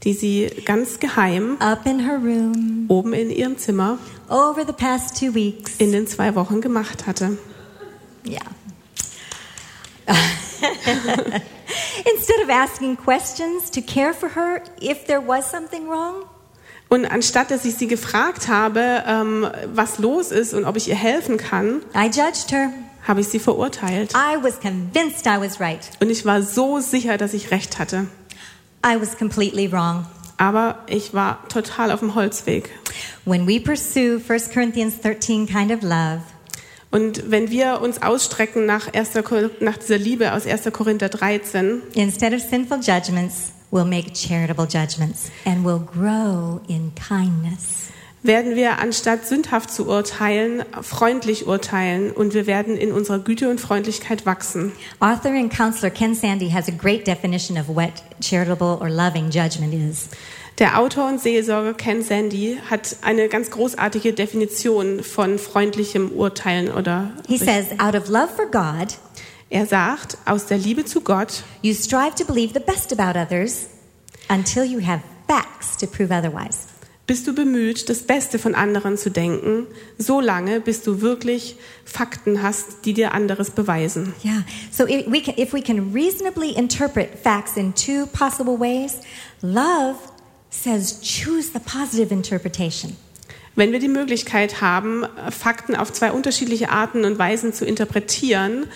die sie ganz geheim
up in her room
oben in ihrem Zimmer
over the past two weeks.
in den zwei Wochen gemacht hatte.
Yeah. Instead of asking questions to care for her if there was something wrong,
Und anstatt dass ich sie gefragt habe, ähm, was los ist und ob ich ihr helfen kann,
I judged her.
habe ich sie verurteilt.
I was convinced I was right.
Und ich war so sicher, dass ich recht hatte.
I was completely wrong.
Aber ich war total auf dem Holzweg.
When we pursue 1 Corinthians 13 kind of love,
Und wenn wir uns ausstrecken nach, 1. Kor- nach dieser Liebe aus 1. Korinther 13,
instead of sinful judgments, we'll make charitable judgments and we'll grow in kindness.
werden wir anstatt sündhaft zu urteilen, freundlich urteilen und wir werden in unserer Güte und Freundlichkeit wachsen.
Author and counselor Ken Sandy has a great definition of what charitable or loving judgment is.
Der Autor und Seelsorger Ken Sandy hat eine ganz großartige Definition von freundlichem Urteilen oder
He says, out of love for God,
er sagt, aus der Liebe zu Gott
you strive to believe the best about others until you have facts to prove otherwise.
bist du bemüht, das Beste von anderen zu denken, so lange, bis du wirklich Fakten hast, die dir anderes beweisen.
Yeah. So if we can, if we can reasonably interpret facts in two possible ways, love says choose the positive interpretation.
Wenn wir die Möglichkeit haben, Fakten auf zwei unterschiedliche Arten und Weisen zu interpretieren,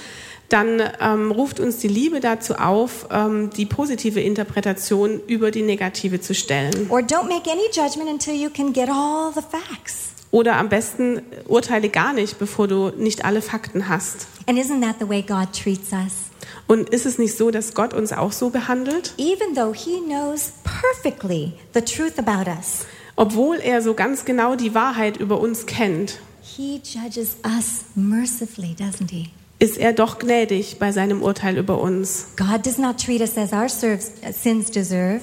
dann ähm, ruft uns die Liebe dazu auf, ähm, die positive Interpretation über die negative zu stellen.
Or don't make any judgment until you can get all the facts.
Oder am besten urteile gar nicht, bevor du nicht alle Fakten hast.
And isn't that the way God treats us?
Und ist es nicht so, dass Gott uns auch so behandelt?
Even though He knows perfectly the truth about us,
Obwohl er so ganz genau die Wahrheit über uns kennt,
He judges us mercifully, doesn't He?
Ist er doch gnädig bei seinem Urteil über uns.
God does not treat us as our sins deserve.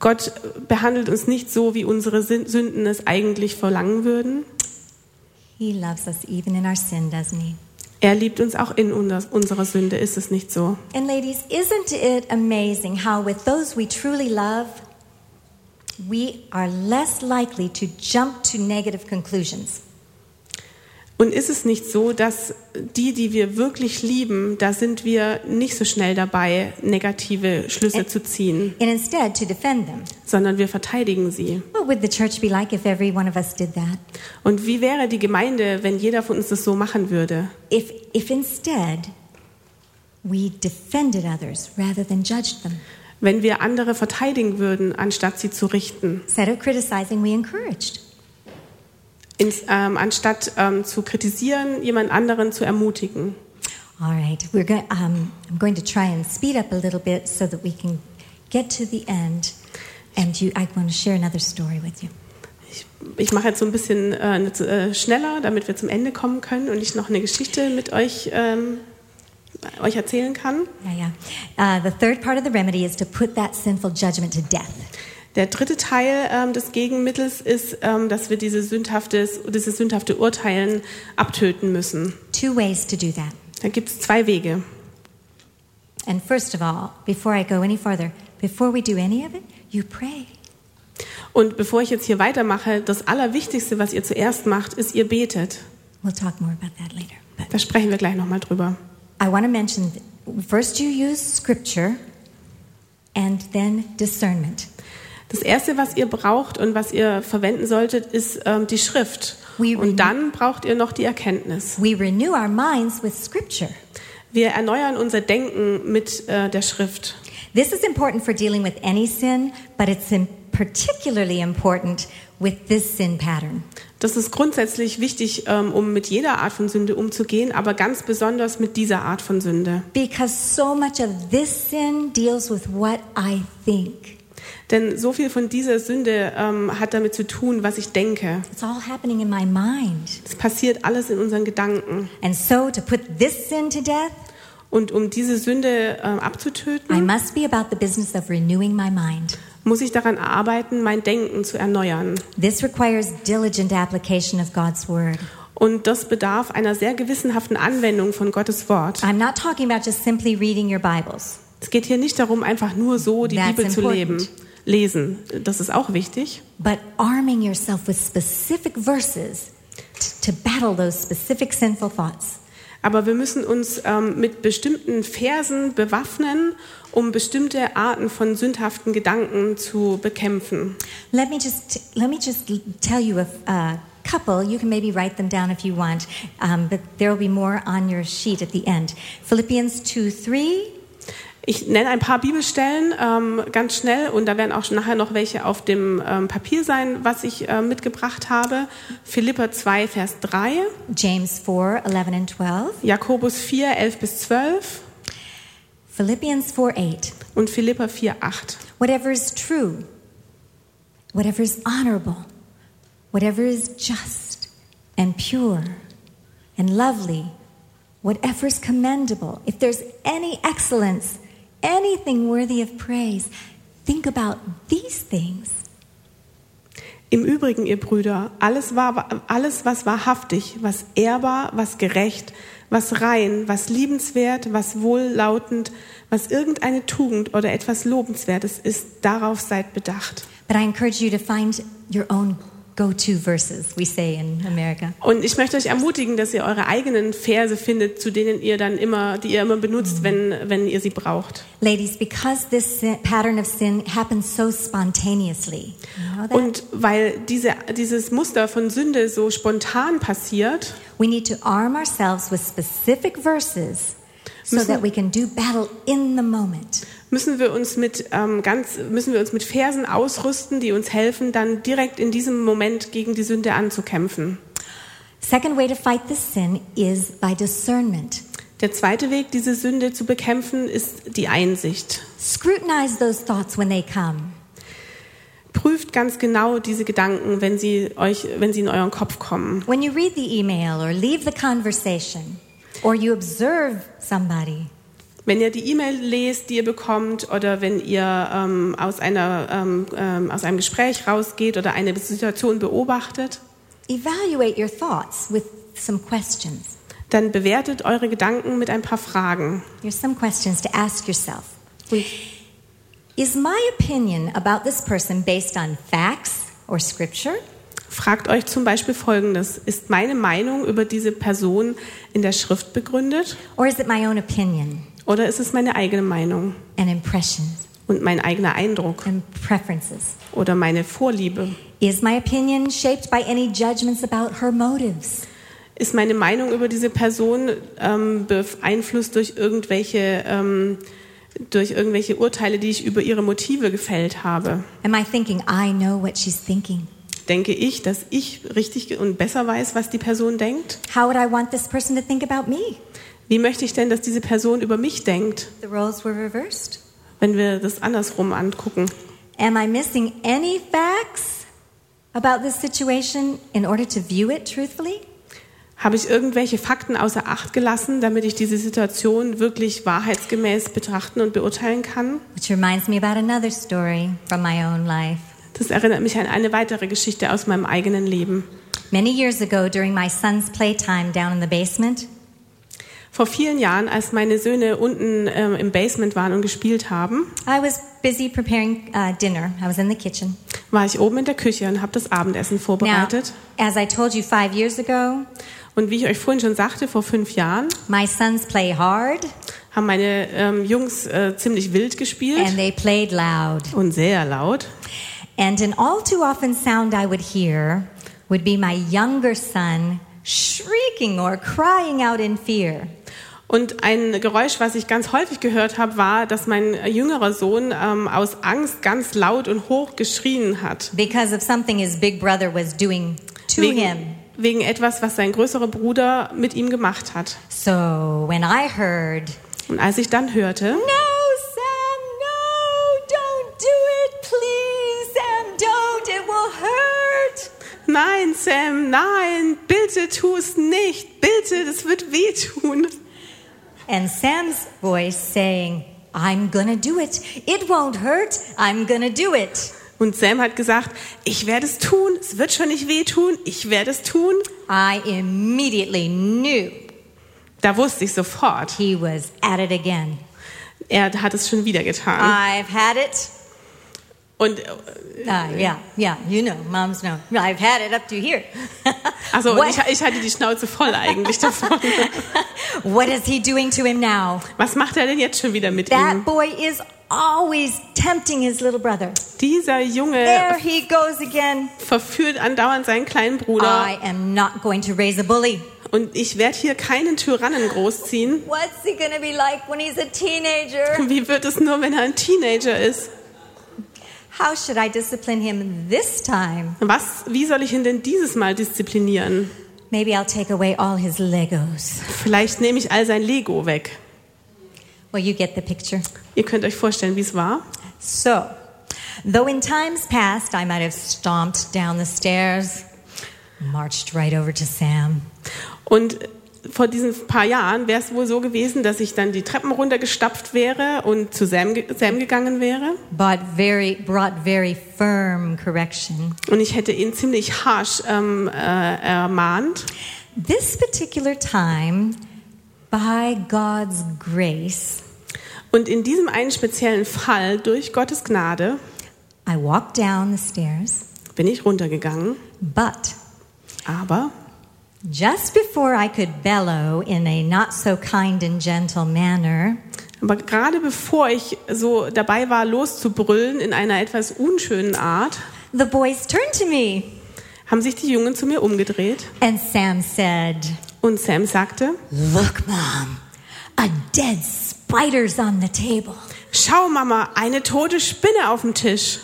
Gott behandelt uns nicht so, wie unsere Sünden es eigentlich verlangen würden.
He loves us even in our sin, doesn't He?
Er liebt uns auch in unser- unserer Sünde, ist es nicht so?
And ladies, isn't it amazing how with those we truly love, we are less likely to jump to negative conclusions?
Und ist es nicht so, dass die, die wir wirklich lieben, da sind wir nicht so schnell dabei, negative Schlüsse zu ziehen,
And instead to defend them.
sondern wir verteidigen sie.
What would the church be like if every one of us did that?
Und wie wäre die Gemeinde, wenn jeder von uns das so machen würde?
If, if instead we defended others rather than judged them?
Wenn wir andere verteidigen würden, anstatt sie zu richten,
Instead of criticizing, we encouraged.
Ins, ähm, anstatt ähm, zu kritisieren, jemand anderen zu ermutigen.
All right, we're going. Um, I'm going to try and speed up a little bit so that we can get to the end. And you, I want to share another story with you.
Ich, ich mache jetzt so ein bisschen äh, äh, schneller, damit wir zum Ende kommen können und ich noch eine Geschichte mit euch, ähm, euch erzählen kann.
Yeah, yeah. Uh, the third part of the remedy is to put that sinful judgment to death.
Der dritte Teil ähm, des Gegenmittels ist, ähm, dass wir diese sündhafte, dieses sündhafte Urteilen abtöten müssen.
Two ways to do that.
Da gibt es zwei Wege.
And first of all, before I go any farther, before we do any of it, you pray.
Und bevor ich jetzt hier weitermache, das Allerwichtigste, was ihr zuerst macht, ist, ihr betet.
We'll talk more about that later. But
Da sprechen wir gleich nochmal drüber.
I want to mention first you use scripture and then discernment.
Das Erste, was ihr braucht und was ihr verwenden solltet, ist ähm, die Schrift.
We
Und dann braucht ihr noch die Erkenntnis.
We renew our minds with scripture.
Wir erneuern unser Denken mit äh, der Schrift.
This is important for dealing with any sin, but it's particularly important with this sin pattern.
Das ist grundsätzlich wichtig, ähm, um mit jeder Art von Sünde umzugehen, aber ganz besonders mit dieser Art von Sünde.
Because so much of this sin deals with what I think.
Denn so viel von dieser Sünde ähm, hat damit zu tun, was ich denke.
It's all happening in my mind.
Es passiert alles in unseren Gedanken.
And so to put this sin to death,
Und um diese Sünde
I
abzutöten,
must be about the business of renewing my mind.
muss ich daran arbeiten, mein Denken zu erneuern.
This requires diligent application of God's word.
Und das bedarf einer sehr gewissenhaften Anwendung von Gottes Wort.
I'm not talking about just simply reading your Bibles.
Es geht hier nicht darum, einfach nur so die
That's
Bibel zu
important.
leben, lesen. Das ist auch wichtig.
but arming yourself with specific verses to battle those specific sinful thoughts.
Aber wir müssen uns ähm, mit bestimmten Versen bewaffnen, um bestimmte Arten von sündhaften Gedanken zu bekämpfen.
Let me just let me just tell you a, a couple. You can maybe write them down if you want, um, but there will be more on your sheet at the end. Philippians two three.
Ich nenne ein paar Bibelstellen ähm, ganz schnell und da werden auch nachher noch welche auf dem ähm, Papier sein, was ich äh, mitgebracht habe. Philippa 2, Vers 3,
James 4, 11 and 12.
Jakobus 4, 11 bis 12
Philippians 4, 8.
und Philippa 4, 8.
Whatever is true, whatever is honorable, whatever is just and pure and lovely, whatever is commendable, if there's any excellence, anything worthy of praise, think about these things.
Im Übrigen, ihr Brüder, alles, war, alles, was wahrhaftig, was ehrbar, was gerecht, was rein, was liebenswert, was wohllautend, was irgendeine Tugend oder etwas Lobenswertes ist, darauf seid bedacht.
But I encourage you to find your own go to verses, we say in America.
Und ich möchte euch ermutigen, dass ihr eure eigenen Verse findet, zu denen ihr dann immer, die ihr immer benutzt, wenn, wenn ihr sie braucht.
Ladies, because this pattern of sin happens so spontaneously, you know?
Und weil diese, dieses Muster von Sünde so spontan passiert,
we need to arm ourselves with specific verses so that we can do battle in the moment.
Müssen wir uns mit ähm, ganz müssen wir uns mit Versen ausrüsten, die uns helfen, dann direkt in diesem Moment gegen die Sünde anzukämpfen.
Second way to fight this sin is by discernment.
Der zweite Weg, diese Sünde zu bekämpfen, ist die Einsicht.
Scrutinize those thoughts when they come.
Prüft ganz genau diese Gedanken, wenn sie euch, wenn sie in euren Kopf kommen.
When you read the email or leave the conversation or you observe somebody,
Wenn ihr die E-Mail lest, die ihr bekommt, oder wenn ihr ähm, aus, einer, ähm, ähm, aus einem Gespräch rausgeht oder eine Situation beobachtet,
evaluate your thoughts with some questions.
dann bewertet eure Gedanken mit ein paar Fragen.
Here's some questions to ask yourself. Is my opinion about this person based on facts or scripture?
Fragt euch zum Beispiel Folgendes. Ist meine Meinung über diese Person in der Schrift begründet
Or is it my own opinion
oder ist es meine eigene Meinung
and impressions
und mein eigener Eindruck
and preferences?
oder meine Vorliebe?
Is my opinion shaped by any judgments about her motives?
Ist meine Meinung über diese Person ähm, beeinflusst durch irgendwelche, ähm, durch irgendwelche Urteile, die ich über ihre Motive gefällt habe?
Am I thinking I know what she's thinking?
Denke ich, dass ich richtig und besser weiß, was die Person denkt?
How would I want this person to think about me?
Wie möchte ich denn, dass diese Person über mich denkt,
The roles were reversed.
wenn wir das andersrum angucken?
Am I missing any facts about this situation in order to view it truthfully?
Habe ich irgendwelche Fakten außer Acht gelassen, damit ich diese Situation wirklich wahrheitsgemäß betrachten und beurteilen kann?
Which reminds me about another story from my own life.
Das erinnert mich an eine weitere Geschichte aus meinem eigenen Leben.
Many years ago, during my son's playtime down in the basement,
Vor vielen Jahren, als meine Söhne unten ähm, im Basement waren und gespielt haben,
I was busy preparing uh, dinner. I was in the kitchen.
war ich oben in der Küche und habe das Abendessen
Now,
vorbereitet.
as I told you five years ago,
Und wie ich euch vorhin schon sagte, vor fünf Jahren
my sons play hard
haben meine ähm, Jungs äh, ziemlich wild gespielt
and they played loud.
und sehr laut.
And an all too often sound I would hear would be my younger son shrieking or crying out in fear.
Und ein Geräusch, was ich ganz häufig gehört habe, war, dass mein jüngerer Sohn ähm, aus Angst ganz laut und hoch geschrien hat.
because of something his big brother was doing to him.
Wegen, wegen etwas, was sein größerer Bruder mit ihm gemacht hat.
So when I heard,
Und als ich dann hörte,
No, Sam, no, don't do it, please, Sam, don't, it will hurt.
nein, Sam, nein, bitte tu es nicht, bitte, das wird wehtun.
And Sam's voice saying, I'm gonna do it. It won't hurt. I'm gonna do it.
Und Sam hat gesagt, ich werde es tun, es wird schon nicht wehtun, ich werde es tun.
I immediately knew
Da wusste ich sofort,
he was at it again.
er hat es schon wieder getan.
I've had it.
Und äh,
Ah, yeah, yeah, you know, moms know. I've had it up to here.
also ich, ich hatte die Schnauze voll eigentlich davon.
what is he doing to him now?
Was macht er denn jetzt schon wieder mit
That
ihm?
boy is always tempting his little brother.
Dieser Junge
There he goes again.
verführt andauernd seinen kleinen Bruder.
I am not going to raise a bully.
Und ich werde hier keinen Tyrannen großziehen.
What's he to be like when he's a teenager?
Wie wird es nur, wenn er ein Teenager ist?
How should I discipline him this time?
Was, wie soll ich ihn denn dieses Mal disziplinieren?
Maybe I'll take away all his Legos.
Vielleicht nehme ich all sein Lego weg.
Well, you get the picture.
Ihr könnt euch vorstellen, wie es war.
So, though in times past I might have stomped down the stairs, marched right over to Sam,
Und vor diesen paar Jahren wäre es wohl so gewesen, dass ich dann die Treppen runtergestapft wäre und zu Sam, Sam gegangen wäre.
but very brought very firm correction.
Und ich hätte ihn ziemlich harsh ähm, äh, ermahnt.
This particular time, by God's grace,
Und in diesem einen speziellen Fall, durch Gottes Gnade,
I walked down the stairs,
bin ich runtergegangen.
but
Aber
just before I could bellow in a not so kind and gentle manner,
Aber gerade bevor ich so dabei war, loszubrüllen in einer etwas unschönen Art,
the boys turned to me,
haben sich die Jungen zu mir umgedreht
and Sam said,
und Sam sagte,
Look, Mom, a dead spider's on the table.
schau Mama, eine tote Spinne auf dem Tisch.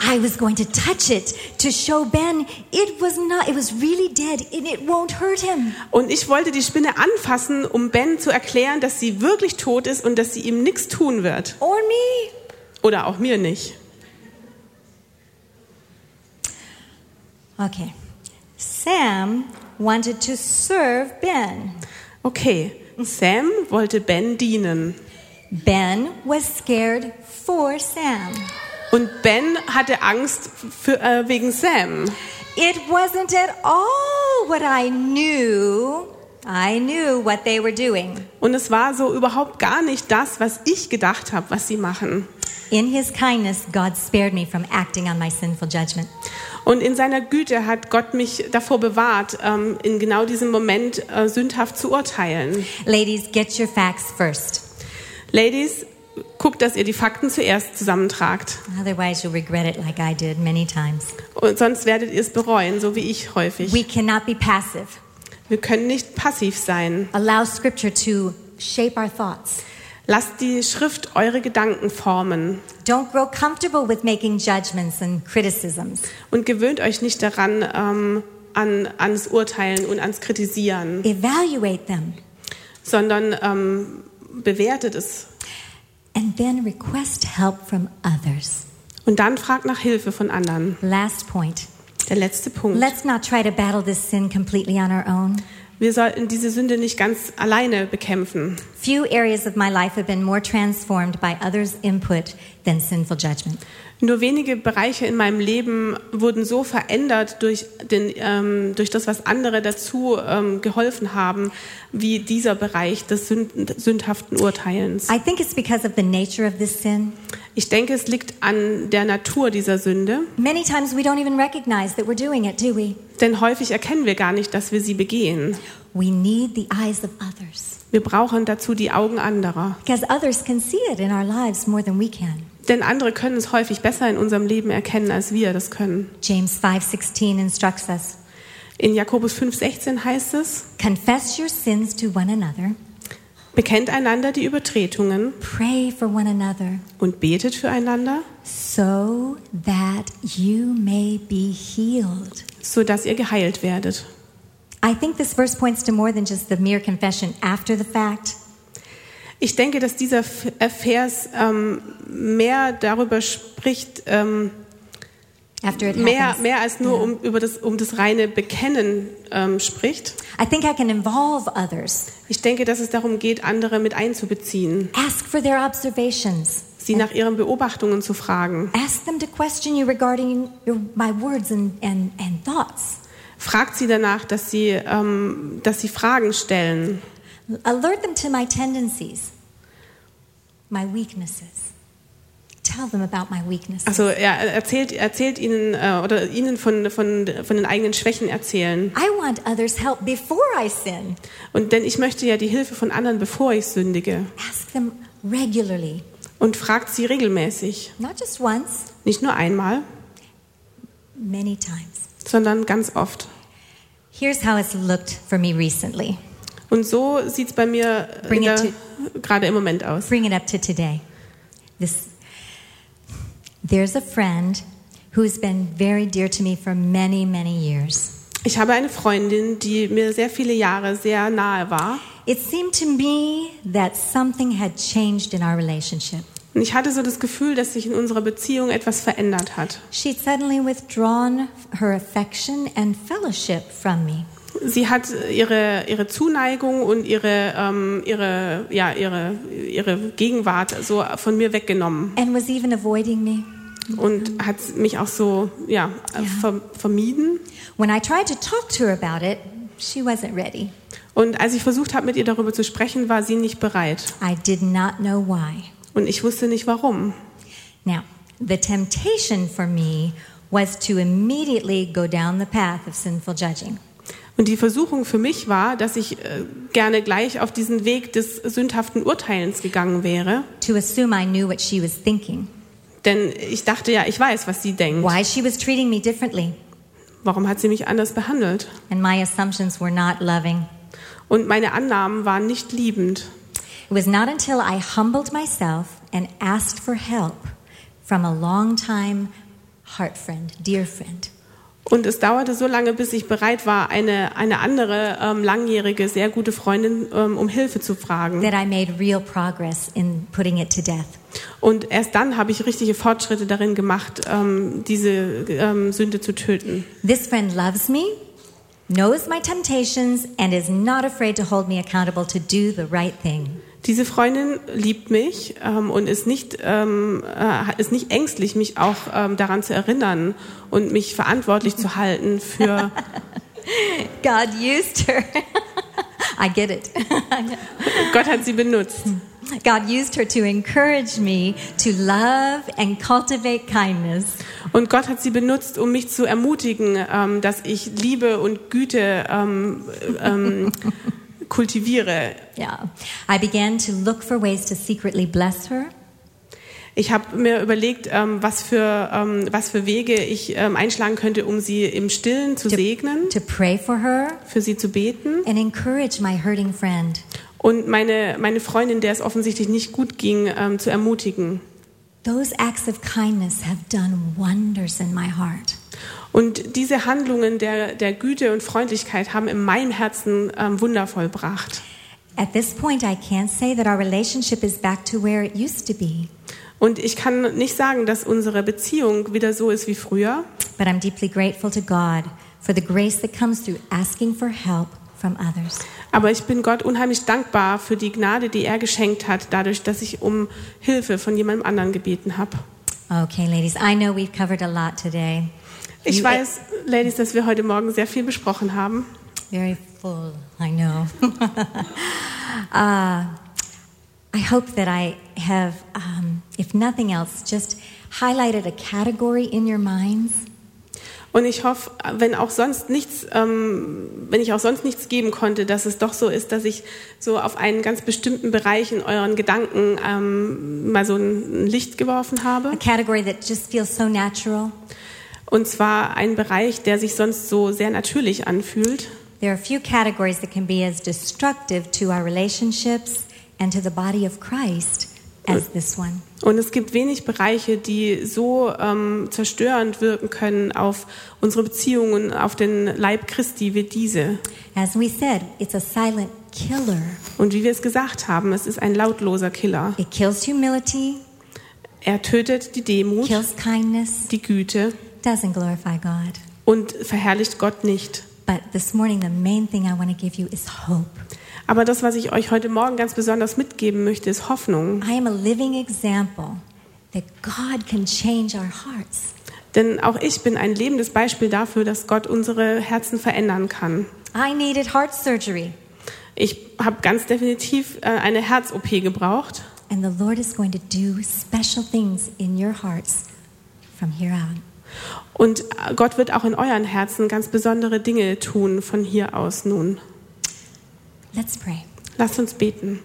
I was going to touch it to show Ben it was not, it was really dead and it won't hurt him.
Und ich wollte die Spinne anfassen, um Ben zu erklären, dass sie wirklich tot ist und dass sie ihm nichts tun wird.
Or me.
Oder auch mir nicht.
Okay. Sam wanted to serve Ben.
Okay, Sam wollte Ben dienen.
Ben was scared for Sam.
Und Ben hatte Angst für, äh, wegen Sam.
It wasn't at all what I knew. I knew what they were doing.
Und es war so überhaupt gar nicht das, was ich gedacht habe, was sie machen.
In his kindness, God spared me from acting on my sinful judgment.
Und in seiner Güte hat Gott mich davor bewahrt, ähm, in genau diesem Moment äh, sündhaft zu urteilen.
Ladies, get your facts first.
Ladies, guckt, dass ihr die Fakten zuerst zusammentragt.
Otherwise, you'll regret it like I did many times.
Und sonst werdet ihr es bereuen, so wie ich häufig.
We cannot be passive.
Wir können nicht passiv sein.
Allow Scripture to shape our thoughts.
Lasst die Schrift eure Gedanken formen
Don't grow comfortable with making judgments and criticisms.
und gewöhnt euch nicht daran ähm, an, ans Urteilen und ans Kritisieren,
Evaluate them
sondern ähm, bewertet es
and then request help from others.
und dann fragt nach Hilfe von anderen.
Last point.
Der letzte Punkt.
Let's not try to battle this sin completely on our own.
Wir sollten diese Sünde nicht ganz alleine bekämpfen.
Few areas of my life have been more transformed by others' input than sinful judgment.
Nur wenige Bereiche in meinem Leben wurden so verändert durch, den, ähm, durch das, was andere dazu ähm, geholfen haben, wie dieser Bereich des sünd sündhaften Urteilens.
I think it's because of the nature of this sin.
Ich denke, es liegt an der Natur dieser Sünde,
Many times we don't even recognize that we're doing it, do we?
Denn häufig erkennen wir gar nicht, dass wir sie begehen.
We need the eyes of others
Wir brauchen dazu die Augen anderer,
because others can see it in our lives more than we can.
denn andere können es häufig besser in unserem Leben erkennen, als wir das können.
James 5:16 instructs us,
In Jakobus 5,16 heißt es,
confess your sins to one another,
bekennt einander die Übertretungen
pray for one another
und betet füreinander,
so that you may be healed.
Sodass ihr geheilt werdet.
I think this verse points to more than just the mere confession after the fact.
Ich denke, dass dieser äh, Vers ähm, mehr darüber spricht, ähm,
After it
mehr, mehr als nur um, über das, um das reine Bekennen ähm, spricht.
I think I can involve others.
Ich denke, dass es darum geht, andere mit einzubeziehen,
Ask for their observations.
Sie nach ihren Beobachtungen zu fragen.
Ask them to question you regarding your, my words and, and, and thoughts.
Fragt sie danach, dass sie, ähm, dass sie Fragen stellen.
Alert them to my tendencies, my weaknesses. Tell them about my weaknesses.
Also er erzählt, erzählt ihnen äh, oder ihnen von, von, von den eigenen Schwächen erzählen.
I want others' help before I sin.
Und denn ich möchte ja die Hilfe von anderen, bevor ich sündige.
Ask them regularly,
Und fragt sie regelmäßig.
not just once,
Nicht nur einmal,
many times.
sondern ganz oft.
Here's how it's looked for me recently.
Und so sieht es bei mir gerade im Moment aus.
Bring it up to today. This, there's a friend who's been very dear to me for many, many years.
Ich habe eine Freundin, die mir sehr viele Jahre sehr nahe war.
It seemed to me that something had changed in our relationship.
Und ich hatte so das Gefühl, dass sich in unserer Beziehung etwas verändert hat.
She'd suddenly withdrawn her affection and fellowship from me.
Sie hat ihre, ihre Zuneigung und ihre, ähm, ihre, ja, ihre, ihre Gegenwart so von mir weggenommen
and was even avoiding me.
und hat mich auch so ja, ver vermieden.
When I tried to talk to her about it, she wasn't ready.
Und als ich versucht habe, mit ihr darüber zu sprechen, war sie nicht bereit.
I did not know why.
Und ich wusste nicht warum.
Now, the temptation for me was to immediately go down the path of sinful judging.
Und die Versuchung für mich war, dass ich äh, gerne gleich auf diesen Weg des sündhaften Urteilens gegangen wäre.
to assume I knew what she was thinking,
Denn ich dachte ja, ich weiß, was sie denkt.
why she was treating me differently,
Warum hat sie mich anders behandelt?
and my assumptions were not loving.
Und meine Annahmen waren nicht liebend.
It was not until I humbled myself and asked for help from a longtime heart friend, dear friend,
Und es dauerte so lange, bis ich bereit war, eine, eine andere ähm, langjährige, sehr gute Freundin ähm, um Hilfe zu fragen.
that I made real progress in putting it to death.
Und erst dann habe ich richtige Fortschritte darin gemacht, ähm, diese ähm, Sünde zu töten.
This friend loves me, knows my temptations, and is not afraid to hold me accountable to do the right thing.
Diese Freundin liebt mich ähm, und ist nicht, ähm, äh, ist nicht ängstlich, mich auch ähm, daran zu erinnern und mich verantwortlich zu halten für.
God used her. I get it.
Gott hat sie benutzt.
God used her to encourage me to love and cultivate kindness.
Und Gott hat sie benutzt, um mich zu ermutigen, ähm, dass ich Liebe und Güte ähm, ähm, kultiviere.
Yeah. I began to look for ways to secretly bless her,
Ich habe mir überlegt, ähm, was, für, ähm, was für Wege ich ähm, einschlagen könnte, um sie im Stillen zu segnen,
to pray for her,
für sie zu beten. Und meine, meine Freundin, der es offensichtlich nicht gut ging, ähm, zu ermutigen.
Those acts of kindness have done wonders in my heart.
Und diese Handlungen der, der Güte und Freundlichkeit haben in meinem Herzen ähm, Wunder vollbracht.
At this point, I can't say that our relationship is back to where it used to be,
Und ich kann nicht sagen, dass unsere Beziehung wieder so ist wie früher,
but I'm deeply grateful to God for the grace that comes through asking for help from others.
aber ich bin Gott unheimlich dankbar für die Gnade, die er geschenkt hat, dadurch, dass ich um Hilfe von jemandem anderen gebeten habe.
Okay, ladies, I know we've covered a lot today.
Ich
You-
weiß, Ladies, dass wir heute Morgen sehr viel besprochen haben.
Very full, I know. uh, I hope that I have, um, if nothing else, just highlighted a category in your minds
Und ich hoffe, wenn auch sonst nichts, ähm, wenn ich auch sonst nichts geben konnte, dass es doch so ist, dass ich so auf einen ganz bestimmten Bereich in euren Gedanken ähm, mal so ein Licht geworfen
a
habe.
category that just feels so natural.
Und zwar einen Bereich, der sich sonst so sehr natürlich anfühlt.
There are few categories that can be as destructive to our relationships and to the body of Christ as this one.
Und es gibt wenig Bereiche, die so ähm, zerstörend wirken können auf unsere Beziehungen, auf den Leib Christi wie diese.
As we said, it's a silent killer.
Und wie wir es gesagt haben, es ist ein lautloser Killer.
It kills humility,
Er tötet die Demut,
kills kindness,
die Güte
doesn't glorify God.
und verherrlicht Gott nicht.
But this morning, the main thing I want to give you is hope.
Aber das, was ich euch heute Morgen ganz besonders mitgeben möchte, ist Hoffnung.
I am a living example that God can change our hearts.
Denn auch ich bin ein lebendes Beispiel dafür, dass Gott unsere Herzen verändern kann.
I needed heart surgery.
Ich habe ganz definitiv äh, eine Herz-OP gebraucht.
and the Lord is going to do special things in your hearts from here on.
Und Gott wird auch in euren Herzen ganz besondere Dinge tun von hier aus nun.
Let's pray.
Lasst uns beten.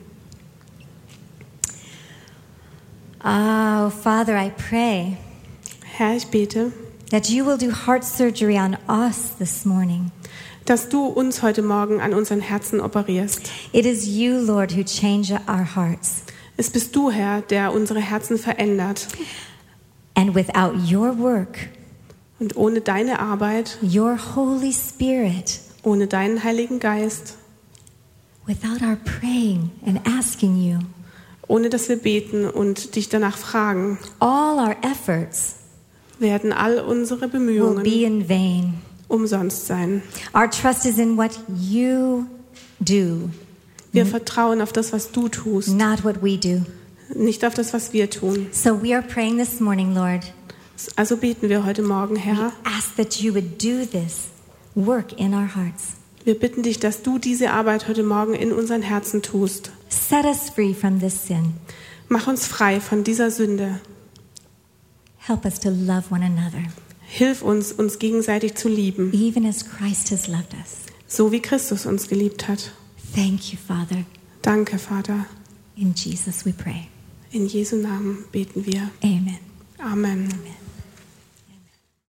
Oh, Father, I pray
Herr, ich bete,
that you will do heart surgery on us this morning.
dass du uns heute Morgen an unseren Herzen operierst.
It is you, Lord, who change our hearts.
Es bist du, Herr, der unsere Herzen verändert.
And without your work,
Und ohne deine Arbeit,
your Holy Spirit,
ohne deinen Heiligen Geist,
without our praying and asking you,
ohne dass wir beten und dich danach fragen,
all our efforts
werden all unsere
will
Bemühungen
be in vain.
umsonst sein.
Our trust is in what you do,
Wir vertrauen auf das, was du tust,
not what we do.
nicht auf das, was wir tun.
So we are praying this morning, Lord.
Also beten wir heute Morgen,
We
Herr.
ask that you would do this work in our hearts.
Wir bitten dich, dass du diese Arbeit heute Morgen in unseren Herzen tust.
Set us free from this sin.
Mach uns frei von dieser Sünde.
Help us to love one another,
Hilf uns, uns gegenseitig zu lieben,
even as Christ has loved us.
so wie Christus uns geliebt hat.
Thank you, Father.
Danke, Vater.
In Jesus we pray.
In Jesu Namen beten wir.
Amen.
Amen.
Amen.